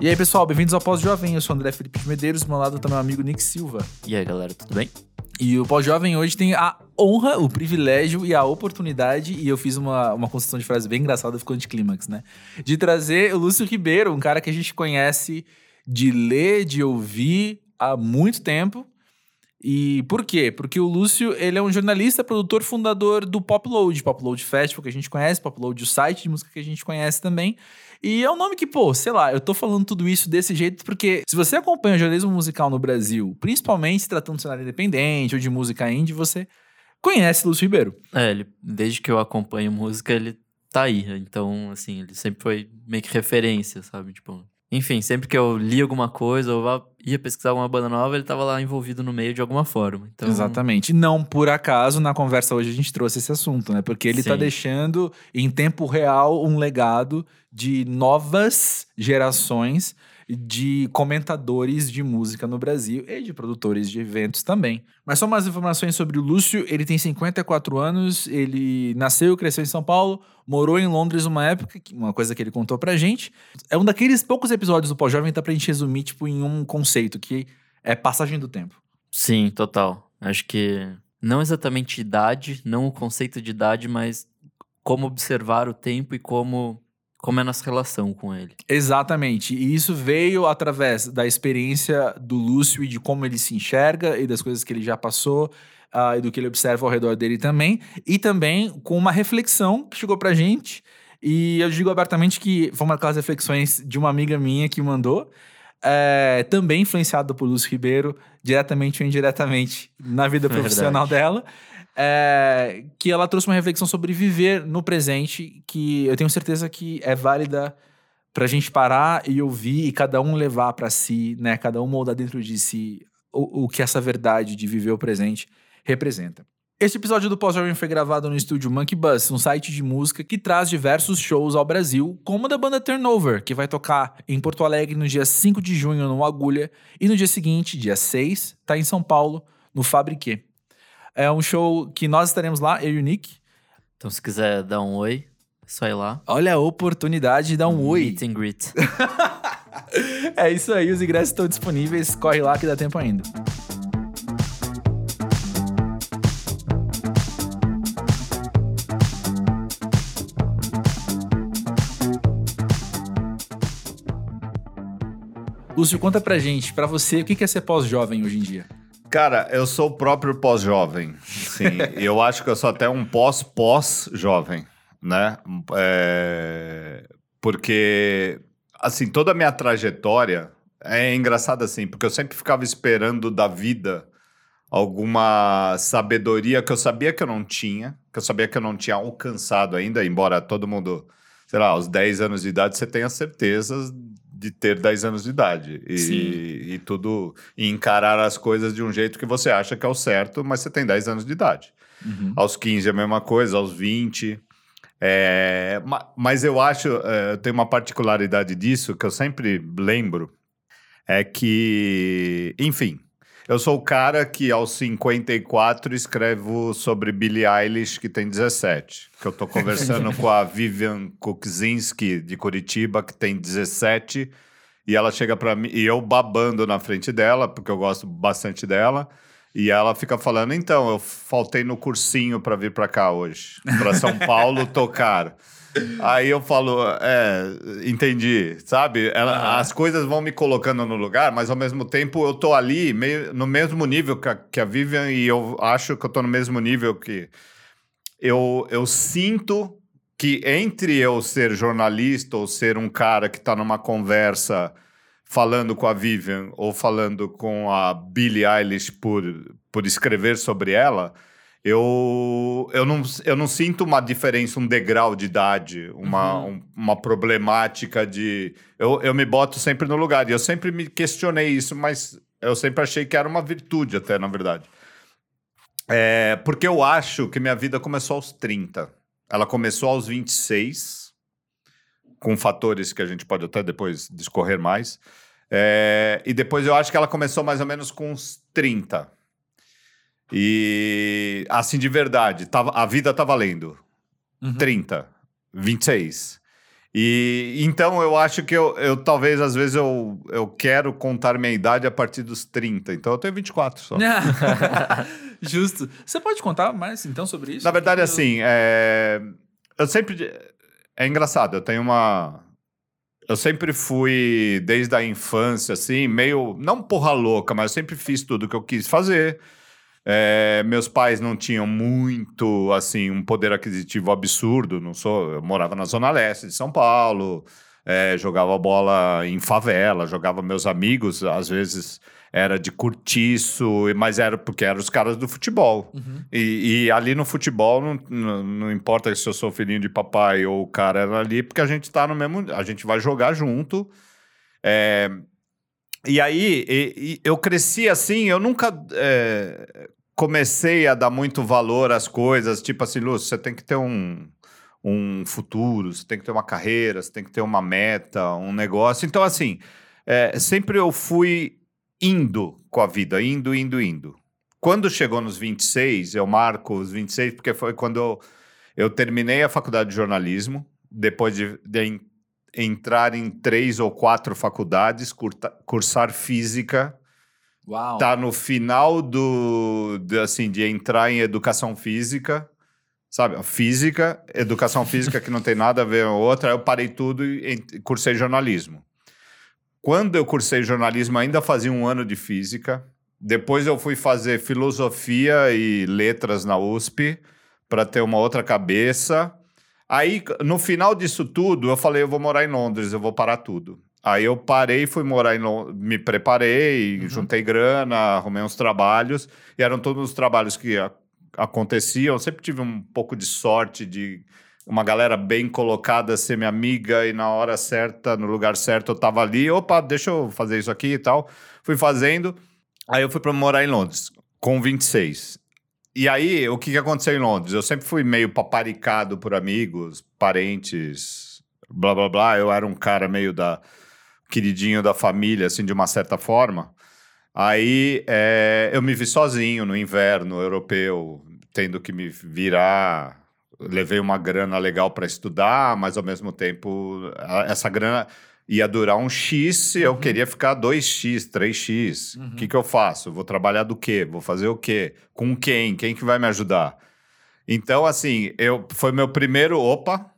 E aí, pessoal, bem-vindos ao Pós-Jovem. Eu sou o André Felipe de Medeiros, do meu lado tá meu amigo Nick Silva. E aí, galera, tudo bem? E o Pós-Jovem hoje tem a honra, o privilégio e a oportunidade, e eu fiz uma, uma construção de frase bem engraçada, ficou anticlímax, né? De trazer o Lúcio Ribeiro, um cara que a gente conhece de ler, de ouvir há muito tempo. E por quê? Porque o Lúcio, ele é um jornalista, produtor, fundador do Popload, Popload Festival, que a gente conhece, Popload, o site de música que a gente conhece também. E é um nome que, pô, sei lá, eu tô falando tudo isso desse jeito porque se você acompanha o jornalismo musical no Brasil, principalmente se tratando de cenário independente ou de música indie, você conhece Lúcio Ribeiro. É, ele, desde que eu acompanho música, ele tá aí. Então, assim, ele sempre foi meio que referência, sabe? Tipo, enfim, sempre que eu li alguma coisa ou ia pesquisar alguma banda nova, ele estava lá envolvido no meio de alguma forma. Então... Exatamente. Não por acaso, na conversa hoje a gente trouxe esse assunto, né? Porque ele está deixando em tempo real um legado de novas gerações de comentadores de música no Brasil e de produtores de eventos também. Mas só umas informações sobre o Lúcio, ele tem 54 anos, ele nasceu e cresceu em São Paulo, morou em Londres uma época, uma coisa que ele contou pra gente. É um daqueles poucos episódios do Pós-Jovem tá pra gente resumir tipo em um conceito que é passagem do tempo. Sim, total. Acho que não exatamente idade, não o conceito de idade, mas como observar o tempo e como como é a nossa relação com ele. Exatamente. E isso veio através da experiência do Lúcio e de como ele se enxerga e das coisas que ele já passou. Uh, e do que ele observa ao redor dele também, e também com uma reflexão que chegou pra gente. E eu digo abertamente que foi uma daquelas reflexões de uma amiga minha que mandou, é, também influenciada por Lúcio Ribeiro, diretamente ou indiretamente, na vida profissional dela é, que ela trouxe uma reflexão sobre viver no presente, que eu tenho certeza que é válida pra gente parar e ouvir e cada um levar para si, né? Cada um moldar dentro de si o, o que essa verdade de viver o presente representa. Este episódio do Pós-Jovem foi gravado no estúdio Monkey Bus, um site de música que traz diversos shows ao Brasil, como o da banda Turnover, que vai tocar em Porto Alegre no dia 5 de junho no Agulha, e no dia seguinte, dia 6, tá em São Paulo, no Fabriquê. É um show que nós estaremos lá, eu e o Nick. Então, se quiser dar um oi, é só ir lá. Olha a oportunidade de dar um oi. Meet and greet. é isso aí, os ingressos estão disponíveis. Corre lá que dá tempo ainda. Lúcio, conta pra gente, pra você, o que é ser pós-jovem hoje em dia? Cara, eu sou o próprio pós-jovem. Sim, eu acho que eu sou até um pós-pós-jovem, né? É... Porque, assim, toda a minha trajetória é engraçada assim, porque eu sempre ficava esperando da vida alguma sabedoria que eu sabia que eu não tinha, que eu sabia que eu não tinha alcançado ainda, embora todo mundo, sei lá, aos 10 anos de idade você tenha certezas de ter 10 anos de idade e, e, tudo e encarar as coisas de um jeito que você acha que é o certo, mas você tem 10 anos de idade. Uhum. Aos 15 é a mesma coisa, aos 20. É, mas eu acho, é, tem uma particularidade disso que eu sempre lembro, é que, enfim, eu sou o cara que aos 54 escrevo sobre Billie Eilish, que tem 17. Que eu tô conversando com a Vivian Kukzinski, de Curitiba, que tem 17. E ela chega para mim, e eu babando na frente dela, porque eu gosto bastante dela. E ela fica falando: então, eu faltei no cursinho para vir para cá hoje, para São Paulo tocar. Aí eu falo, é, entendi, sabe? Ela. As coisas vão me colocando no lugar, mas ao mesmo tempo eu tô ali, meio, no mesmo nível que a, que a Vivian, e eu acho que eu tô no mesmo nível que. Eu, eu sinto que entre eu ser jornalista ou ser um cara que tá numa conversa falando com a Vivian ou falando com a Billie Eilish por, por escrever sobre ela eu, eu, não, eu não sinto uma diferença, um degrau de idade, uma, uhum. um, uma problemática de. Eu, eu me boto sempre no lugar. E eu sempre me questionei isso, mas eu sempre achei que era uma virtude, até, na verdade. É, porque eu acho que minha vida começou aos 30. Ela começou aos 26, com fatores que a gente pode até depois discorrer mais. É, e depois eu acho que ela começou mais ou menos com uns 30. E assim, de verdade, tava, a vida tá valendo. Uhum. 30, 26. E então eu acho que eu, eu talvez às vezes eu, eu quero contar minha idade a partir dos 30. Então eu tenho 24 só. Justo. Você pode contar mais então sobre isso? Na verdade, Eu- assim, é... eu sempre. É engraçado, eu tenho uma. Eu sempre fui, desde a infância, assim, meio. Não porra louca, mas eu sempre fiz tudo que eu quis fazer. É, meus pais não tinham muito, assim, um poder aquisitivo absurdo. Não sou, eu morava na zona leste de São Paulo, é, jogava bola em favela, jogava meus amigos, às vezes era de curtiço, mas era porque eram os caras do futebol. Uhum. E, e ali no futebol, não, não, não importa se eu sou filhinho de papai ou o cara era ali, porque a gente tá no mesmo. A gente vai jogar junto. É, e aí, e- e eu cresci assim, eu nunca é, comecei a dar muito valor às coisas, tipo assim, Lúcio, você tem que ter um, um futuro, você tem que ter uma carreira, você tem que ter uma meta, um negócio. Então, assim, é, sempre eu fui indo com a vida, indo, indo, indo. Quando chegou nos 26, eu marco os 26, porque foi quando eu, eu terminei a faculdade de jornalismo, depois de, de entrar em três ou quatro faculdades, curta- cursar física, Uau. tá no final do, de, assim, de entrar em educação física, sabe? Física, educação física que não tem nada a ver com a outra, eu parei tudo e cursei jornalismo. Quando eu cursei jornalismo, ainda fazia um ano de física. Depois eu fui fazer filosofia e letras na USP para ter uma outra cabeça. Aí, no final disso tudo, eu falei, eu vou morar em Londres, eu vou parar tudo. Aí eu parei, fui morar em Londres, me preparei, juntei grana, arrumei uns trabalhos, e eram todos os trabalhos que aconteciam. Eu sempre tive um pouco de sorte de uma galera bem colocada ser minha amiga, e na hora certa, no lugar certo, eu tava ali, opa, deixa eu fazer isso aqui e tal. Fui fazendo, aí eu fui para morar em Londres, com 26. E aí, o que, que aconteceu em Londres? Eu sempre fui meio paparicado por amigos, parentes, blá blá blá. Eu era um cara meio da queridinho da família, assim, de uma certa forma. Aí é, eu me vi sozinho no inverno europeu, tendo que me virar. Levei uma grana legal para estudar, mas ao mesmo tempo essa grana ia durar um X e eu queria ficar 2X, 3X. O Uhum. que, que eu faço? Vou trabalhar do quê? Vou fazer o quê? Com quem? Quem que vai me ajudar? Então, assim, eu foi meu primeiro opa,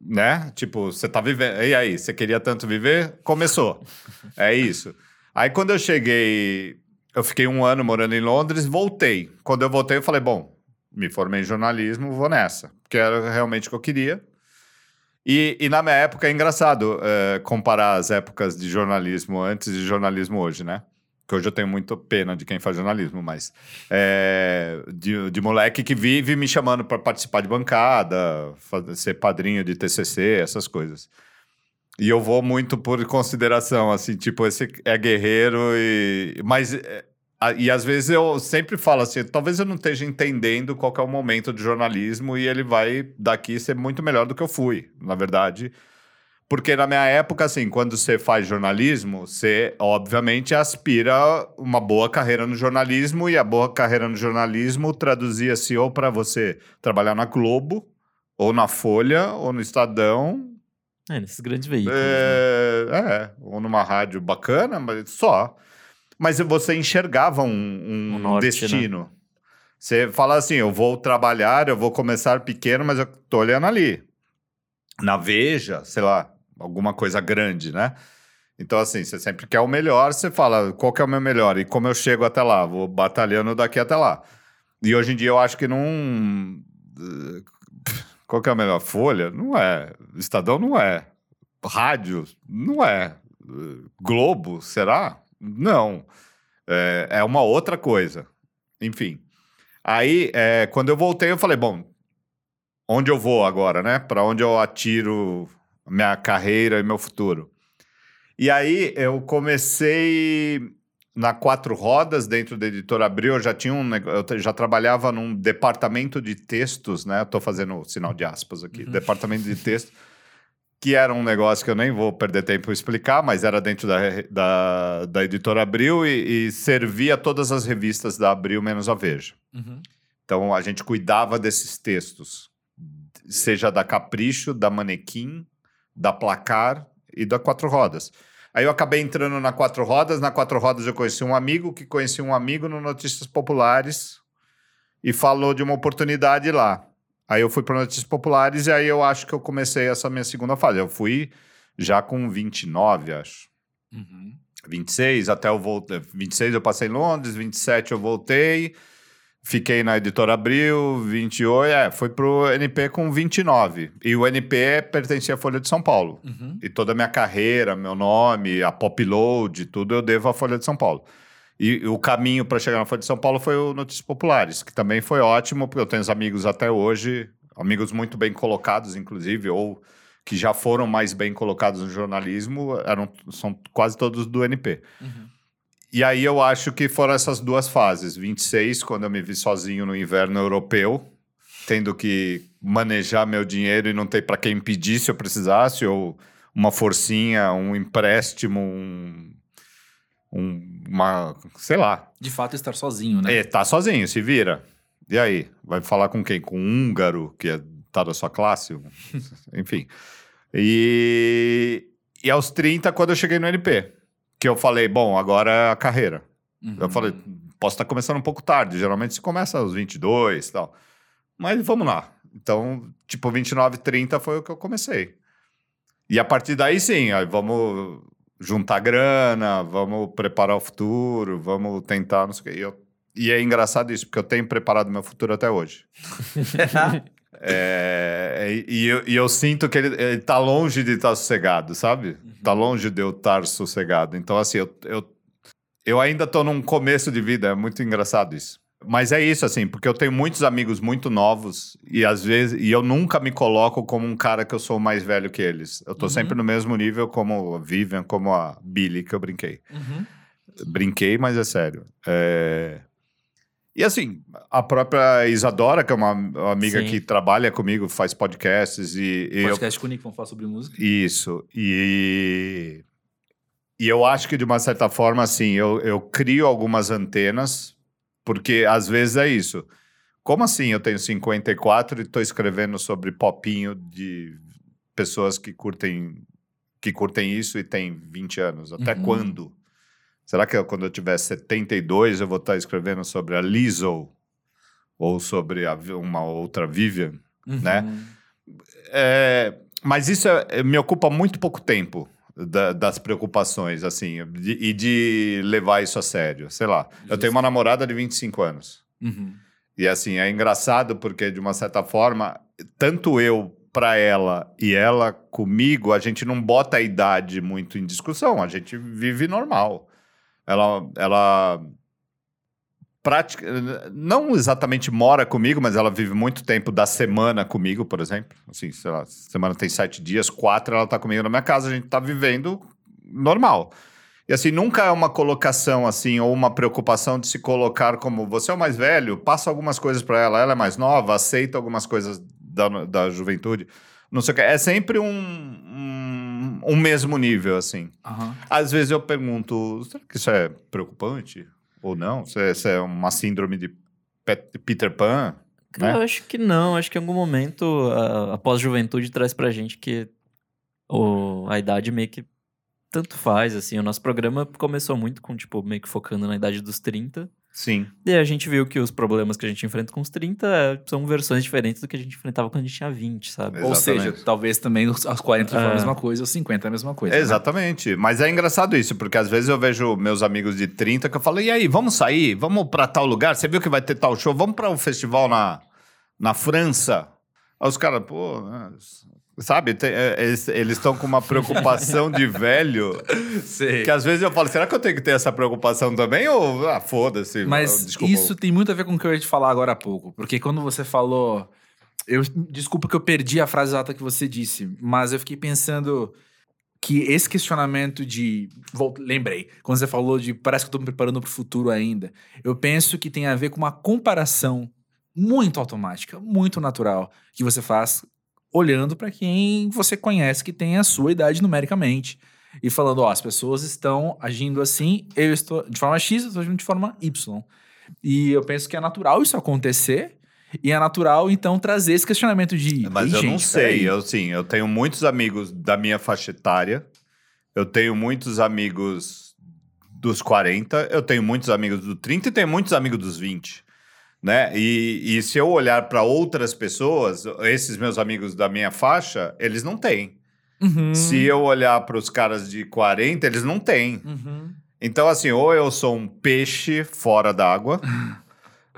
né? Tipo, você tá vivendo. E aí, você queria tanto viver? Começou. é isso. Aí quando eu cheguei, eu fiquei um ano morando em Londres, voltei. Quando eu voltei, eu falei, bom, me formei em jornalismo, vou nessa. Porque era realmente o que eu queria. E, e na minha época é engraçado eh, comparar as épocas de jornalismo antes de jornalismo hoje, né? Que hoje eu tenho muito pena de quem faz jornalismo, mas eh, de, de moleque que vive me chamando para participar de bancada, fa- ser padrinho de TCC, essas coisas. E eu vou muito por consideração, assim, tipo, esse é guerreiro e... Mas... E às vezes eu sempre falo assim, talvez eu não esteja entendendo qual é o momento de jornalismo e ele vai daqui ser muito melhor do que eu fui, na verdade. Porque na minha época, assim, quando você faz jornalismo, você obviamente aspira uma boa carreira no jornalismo e a boa carreira no jornalismo traduzia-se ou para você trabalhar na Globo, ou na Folha, ou no Estadão, É, nesses grandes veículos. né? é, é, ou numa rádio bacana, mas só. Mas você enxergava um, um Um norte, destino. Você fala assim: eu vou trabalhar, eu vou começar pequeno, mas eu tô olhando ali. Na Veja, sei lá, alguma coisa grande, né? Então, assim, você sempre quer o melhor, você fala qual que é o meu melhor e como eu chego até lá, vou batalhando daqui até lá. E hoje em dia eu acho que não. Qual que é a melhor? Folha? Não é. Estadão não é. Rádio? Não é. Globo? Será? Não. É, é uma outra coisa. Enfim. Aí, é, quando eu voltei, eu falei, bom, onde eu vou agora, né? Para onde eu atiro minha carreira e meu futuro? E aí, eu comecei na Quatro Rodas, dentro da Editora Abril, eu já tinha um eu já trabalhava num departamento de textos, né? Tô fazendo sinal de aspas aqui. Uhum. Departamento de textos, que era um negócio que eu nem vou perder tempo em explicar, mas era dentro da, da, da Editora Abril e, e servia todas as revistas da Abril, menos a Veja. Uhum. Então, a gente cuidava desses textos, seja da Capricho, da Manequim, da Placar e da Quatro Rodas. Aí eu acabei entrando na Quatro Rodas. Na Quatro Rodas eu conheci um amigo que conhecia um amigo no Notícias Populares e falou de uma oportunidade lá. Aí eu fui para Notícias Populares e aí eu acho que eu comecei essa minha segunda fase. Eu fui já com 29, acho. Uhum. 26, até eu voltei. 26 eu passei em Londres, 27 eu voltei. Fiquei na editora Abril, 28, é, foi pro NP com 29. E o NP pertencia à Folha de São Paulo. Uhum. E toda a minha carreira, meu nome, a Popload, tudo eu devo à Folha de São Paulo. E o caminho para chegar na Folha de São Paulo foi o Notícias Populares, que também foi ótimo, porque eu tenho amigos até hoje, amigos muito bem colocados, inclusive, ou que já foram mais bem colocados no jornalismo, eram, são quase todos do NP. Uhum. E aí eu acho que foram essas duas fases. 26, quando eu me vi sozinho no inverno europeu, tendo que manejar meu dinheiro e não ter para quem pedir se eu precisasse, ou uma forcinha, um empréstimo, um, um- uma. sei lá. De fato, estar sozinho, né? É, tá sozinho, se vira. E aí? Vai falar com quem? Com um húngaro que é, tá da sua classe? Enfim. E, e aos 30, quando eu cheguei no NP, que eu falei, bom, agora é a carreira. Uhum. Eu falei, posso estar começando um pouco tarde, geralmente se começa aos 22 e tal. Mas vamos lá. Então, tipo, 29, 30 foi o que eu comecei. E a partir daí, sim, aí vamos juntar grana, vamos preparar o futuro, vamos tentar, não sei o quê. E, eu- e é engraçado isso, porque eu tenho preparado meu futuro até hoje. É, e, e eu, e eu sinto que ele, ele tá longe de estar sossegado, sabe? Tá longe de eu estar sossegado. Então, assim, eu, eu, eu ainda tô num começo de vida, é muito engraçado isso. Mas é isso, assim, porque eu tenho muitos amigos muito novos e às vezes. E eu nunca me coloco como um cara que eu sou mais velho que eles. Eu tô Uhum. sempre no mesmo nível como a Vivian, como a Billy, que eu brinquei. Uhum. Brinquei, mas é sério. É, E assim, a própria Isadora, que é uma amiga Sim. que trabalha comigo, faz podcasts e, e eu Podcast com o Nick, vamos falar sobre música. isso. E, e eu acho que, de uma certa forma, assim, eu, eu crio algumas antenas, porque às vezes é isso. Como assim eu tenho 54 e estou escrevendo sobre popinho de pessoas que curtem, que curtem isso e têm 20 anos? Até Uhum. quando? Será que eu, quando eu tiver 72 eu vou estar escrevendo sobre a Lizzo? Ou sobre a uma outra Vivian? Né? Uhum. É, mas isso é- me ocupa muito pouco tempo da- das preocupações, assim, de- e de levar isso a sério. Sei lá, eu Justo. tenho uma namorada de 25 anos. Uhum. E assim, é engraçado porque, de uma certa forma, tanto eu para ela e ela comigo, a gente não bota a idade muito em discussão, a gente vive normal. Ela, ela pratica, não exatamente mora comigo, mas ela vive muito tempo da semana comigo, por exemplo. Assim, sei lá, semana tem sete dias, quatro ela tá comigo na minha casa, a gente tá vivendo normal. E assim, nunca é uma colocação assim, ou uma preocupação de se colocar como você é o mais velho, passa algumas coisas para ela, ela é mais nova, aceita algumas coisas da, da juventude. Não sei o que. É sempre um, um, um mesmo nível, assim. Aham. Às vezes eu pergunto, será que isso é preocupante? Ou não? Se é, é uma síndrome de Pet- Peter Pan? Né? eu acho que não. Acho que em algum momento a, a pós-juventude traz pra gente que o, a idade meio que tanto faz, assim. O nosso programa começou muito com, tipo, meio que focando na idade dos 30. Sim. E aí a gente viu que os problemas que a gente enfrenta com os 30 é- são versões diferentes do que a gente enfrentava quando a gente tinha 20, sabe? Exato. Ou seja, Exatamente. talvez também os- aos 40 for a É. mesma coisa, aos 50 é a mesma coisa. né? Exatamente. Mas é engraçado isso, porque às vezes eu vejo meus amigos de 30 que eu falo, e aí, vamos sair? Vamos pra tal lugar? Você viu que vai ter tal show? Vamos para o festival na, na França? Aí os caras, pô, né, sabe? tem- é, eles eles estão com uma preocupação de velho Sei. que às vezes eu falo, será que eu tenho que ter essa preocupação também? Ou, ah, foda-se. Mas desculpa. isso tem muito a ver com o que eu ia te falar agora há pouco. Porque quando você falou. Eu, desculpa que eu perdi a frase exata que você disse, mas eu fiquei pensando que esse questionamento de. Vol- lembrei, quando você falou de parece que eu tô me preparando pro futuro ainda. Eu penso que tem a ver com uma comparação muito automática, muito natural, que você faz olhando para quem você conhece que tem a sua idade numericamente. E falando, ó, as pessoas estão agindo assim, eu estou de forma X, eu estou agindo de forma Y. E eu penso que é natural isso acontecer. E é natural, então, trazer esse questionamento de. Mas "Ei, eu não gente, sei. peraí." Eu, sim, eu tenho muitos amigos da minha faixa etária. Eu tenho muitos amigos dos 40. Eu tenho muitos amigos do 30 e tenho muitos amigos dos 20. Né? E, e se eu olhar para outras pessoas, esses meus amigos da minha faixa, eles não têm. Uhum. Se eu olhar para os caras de 40, eles não têm. Uhum. Então, assim, ou eu sou um peixe fora d'água,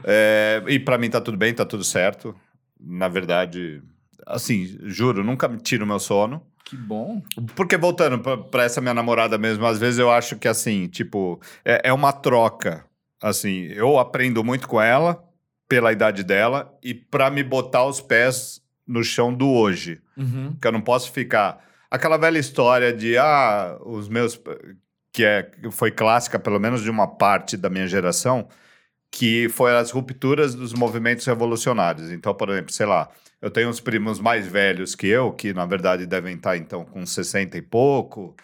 é, e pra mim tá tudo bem, tá tudo certo. Na verdade, assim, juro, nunca me tiro meu sono. Que bom. Porque, voltando pra, pra essa minha namorada mesmo, às vezes eu acho que, assim, tipo, é, é uma troca. Assim, eu aprendo muito com ela, pela idade dela, e pra me botar os pés no chão do hoje. Uhum. Porque eu não posso ficar. Aquela velha história de, ah, os meus. que é, que foi clássica, pelo menos de uma parte da minha geração, que foi as rupturas dos movimentos revolucionários. Então, por exemplo, sei lá, eu tenho uns primos mais velhos que eu, que na verdade devem estar então com 60 e pouco,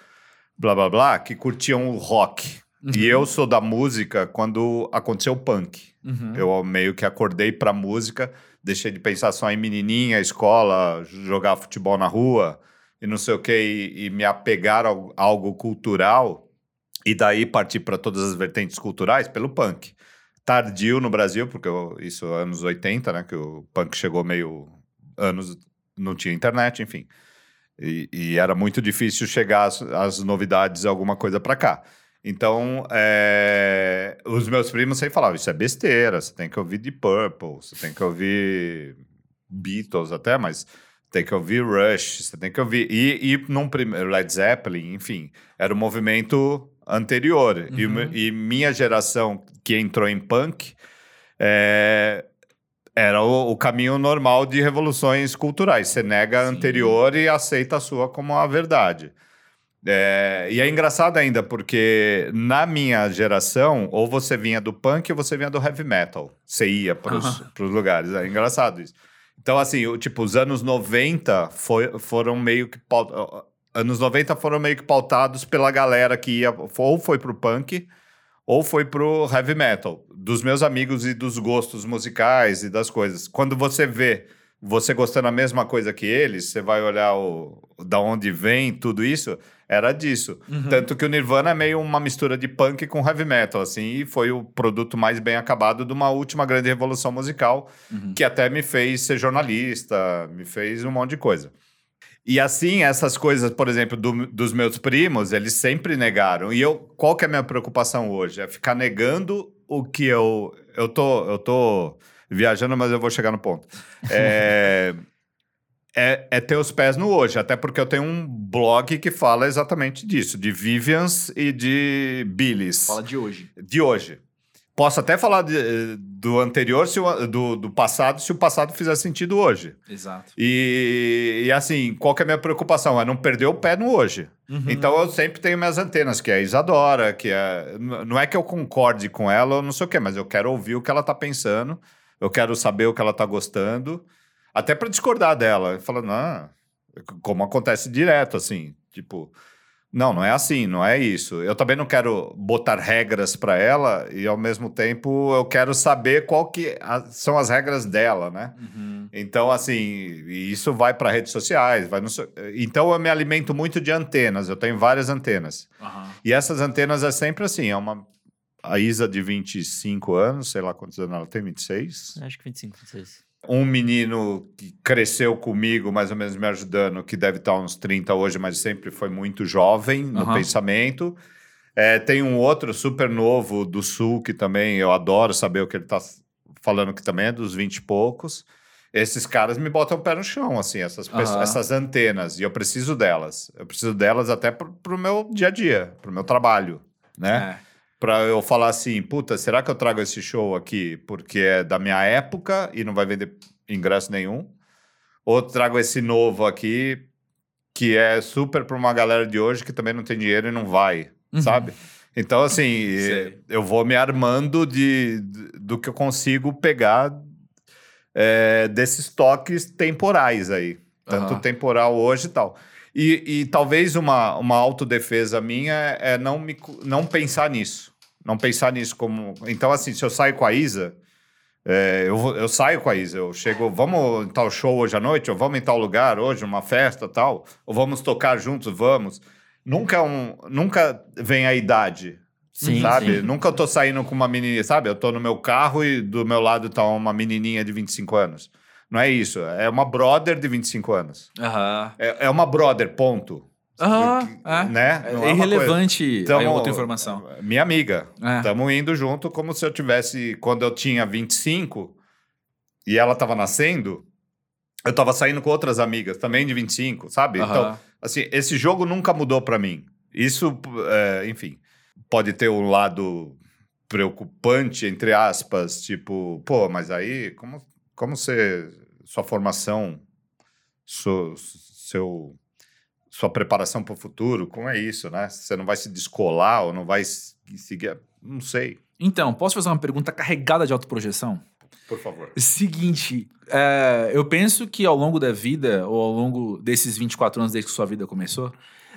blá blá blá, que curtiam o rock. E eu sou da música quando aconteceu o punk. Uhum. Eu meio que acordei pra música, deixei de pensar só em menininha, escola, jogar futebol na rua e não sei o que, e, me apegar a algo cultural, e daí partir para todas as vertentes culturais pelo punk. Tardio no Brasil, porque eu- isso anos 80, né? Que o punk chegou meio anos, não tinha internet, enfim. E, e era muito difícil chegar as novidades, alguma coisa para cá. Então, é, os meus primos sempre falavam: Isso é besteira, você tem que ouvir Deep Purple, você tem que ouvir Beatles até, mas tem que ouvir Rush, você tem que ouvir. E, e num primeiro Led Zeppelin, enfim, era o movimento anterior. E, Uhum. o- e minha geração que entrou em punk. é, era o, o caminho normal de revoluções culturais. Você nega a anterior e aceita a sua como a verdade. É, e é engraçado ainda, porque na minha geração, ou você vinha do punk ou você vinha do heavy metal. Você ia para os Aham. lugares. É engraçado isso. Então, assim, o, tipo, os anos 90 foi, foram meio que. Anos 90 foram meio que pautados pela galera que ia. Ou foi pro punk, ou foi pro heavy metal. Dos meus amigos e dos gostos musicais e das coisas. Quando você vê você gostando a mesma coisa que eles, você vai olhar o, da onde vem tudo isso, era disso. Uhum. Tanto que o Nirvana é meio uma mistura de punk com heavy metal, assim, e foi o produto mais bem acabado de uma última grande revolução musical, Uhum. que até me fez ser jornalista, me fez um monte de coisa. E assim, essas coisas, por exemplo, do- dos meus primos, eles sempre negaram. E eu, qual que é a minha preocupação hoje? É ficar negando o que eu. Eu tô, eu tô viajando, mas eu vou chegar no ponto. É, é, é ter os pés no hoje, até porque eu tenho um blog que fala exatamente disso, de Vivians e de Billys Fala de hoje. de hoje. Posso até falar de- do anterior, se o- do, do passado, se o passado fizer sentido hoje. Exato. E, e, assim, qual que é a minha preocupação? É não perder o pé no hoje. Uhum. Então eu sempre tenho minhas antenas, que é a Isadora, que é. Não é que eu concorde com ela ou não sei o quê, mas eu quero ouvir o que ela tá pensando, eu quero saber o que ela tá gostando, até para discordar dela. Falando, não, como acontece direto, assim, tipo. Não, não é assim, não é isso. Eu também não quero botar regras para ela e ao mesmo tempo eu quero saber qual que a- são as regras dela, né? Uhum. Então, assim, isso vai para redes sociais, vai no Então eu me alimento muito de antenas, eu tenho várias antenas. Aham. E essas antenas é sempre assim, é uma a Isa de 25 anos, sei lá quantos anos ela tem, 26. Acho que 25, 26. Um menino que cresceu comigo, mais ou menos me ajudando, que deve estar uns 30 hoje, mas sempre foi muito jovem no Aham. pensamento. É, tem um outro super novo do Sul, que também eu adoro saber o que ele está falando, que também é dos 20 e poucos. Esses caras me botam o pé no chão, assim, essas, Aham. essas antenas, e eu preciso delas. Eu preciso delas até pro, pro meu dia a dia, pro meu trabalho, né? É. Pra eu falar assim, puta, será que eu trago esse show aqui porque é da minha época e não vai vender ingresso nenhum? Ou trago esse novo aqui que é super pra uma galera de hoje que também não tem dinheiro e não vai, Uhum. sabe? Então, assim, Sei. eu vou me armando de, de- do que eu consigo pegar é, desses toques temporais aí. Tanto Aham. temporal hoje e tal. E, e talvez uma, uma autodefesa minha é não, me, não pensar nisso. Não pensar nisso como. Então, assim, se eu saio com a Isa, É, eu, eu saio com a Isa, eu chego, vamos em tal show hoje à noite, ou vamos em tal lugar hoje, uma festa tal, ou vamos tocar juntos, vamos. Nunca, é um, nunca vem a idade, Sim, sabe? sim. Nunca eu tô saindo com uma menina, sabe? Eu tô no meu carro e do meu lado tá uma menininha de 25 anos. Não é isso, é uma brother de 25 anos. Aham. É, é uma brother, ponto. É. Né? É uma irrelevante aí Tamo- outra informação. Minha amiga. É. Estamos indo junto como se eu tivesse. Quando eu tinha 25 e ela estava nascendo, eu estava saindo com outras amigas, também de 25, sabe? Então, Aham. assim, esse jogo nunca mudou para mim. Isso, é, enfim, pode ter um lado preocupante, entre aspas, tipo, pô, mas aí, como, como você. Sua formação, seu, seu, sua preparação para o futuro, como é isso, né? Você não vai se descolar ou não vai se- seguir. Não sei, Então, posso fazer uma pergunta carregada de autoprojeção? por favor. Seguinte, é, eu penso que ao longo da vida, ou ao longo desses 24 anos desde que sua vida começou,